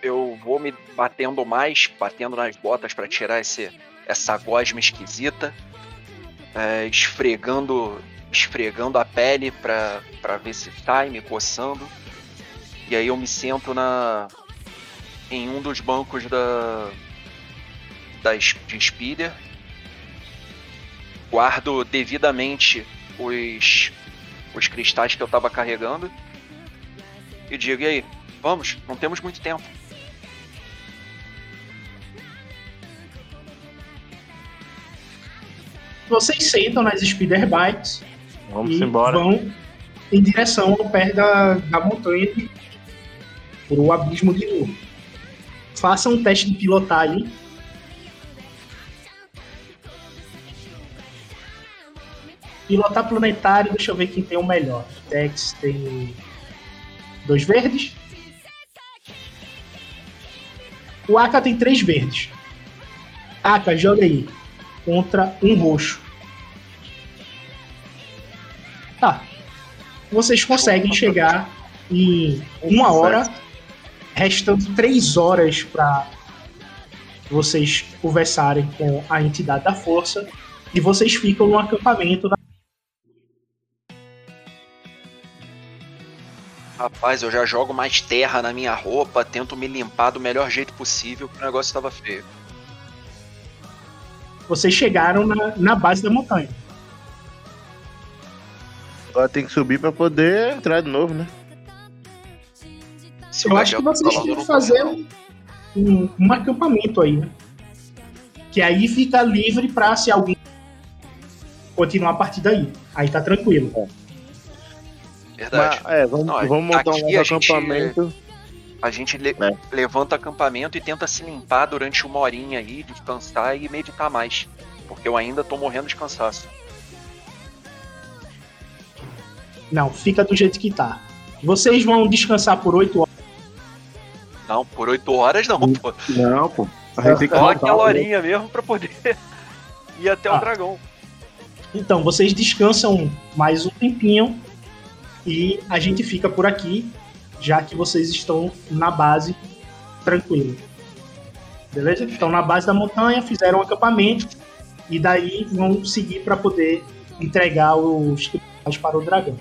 Eu vou me batendo mais, batendo nas botas pra tirar esse, essa gosma esquisita. É, esfregando, esfregando a pele pra ver se sai, me coçando. E aí eu me sento na em um dos bancos da da de Speeder. Guardo devidamente os os cristais que eu tava carregando e digo, e aí, vamos, não temos muito tempo. Vocês sentam nas Speeder Bikes Vamos e embora. vão em direção ao pé da, da montanha de, pro abismo de novo. Façam um teste de pilotar aí. Pilotar planetário, deixa eu ver quem tem o melhor. Dex tem dois verdes. O Aka tem três verdes. Aka, joga aí. Contra um roxo. Tá. Vocês conseguem chegar em uma hora, restando três horas para vocês conversarem com a entidade da força e vocês ficam no acampamento. Na... Rapaz, eu já jogo mais terra na minha roupa, tento me limpar do melhor jeito possível, porque o negócio tava feio. Vocês chegaram na, na base da montanha. Agora tem que subir pra poder entrar de novo, né? Eu acho que vocês têm que fazer um, um, um acampamento aí, né? Que aí fica livre pra se alguém continuar a partir daí. Aí tá tranquilo. não. Verdade. Mas, é, vamos, Não, vamos montar um a gente- acampamento. A gente le- É. levanta acampamento e tenta se limpar durante uma horinha aí, descansar e meditar mais. Porque eu ainda tô morrendo de cansaço. Não, fica do jeito que tá. Vocês vão descansar por 8 horas. Não, por oito horas não, pô. Não, pô. A gente tem que Só aquela um- horinha mesmo pra poder ir até Ah. o dragão. Então, vocês descansam mais um tempinho e a gente fica por aqui, já que vocês estão na base tranquilo. Beleza? Estão na base da montanha, fizeram um acampamento e daí vão seguir para poder entregar os cristais para o dragão.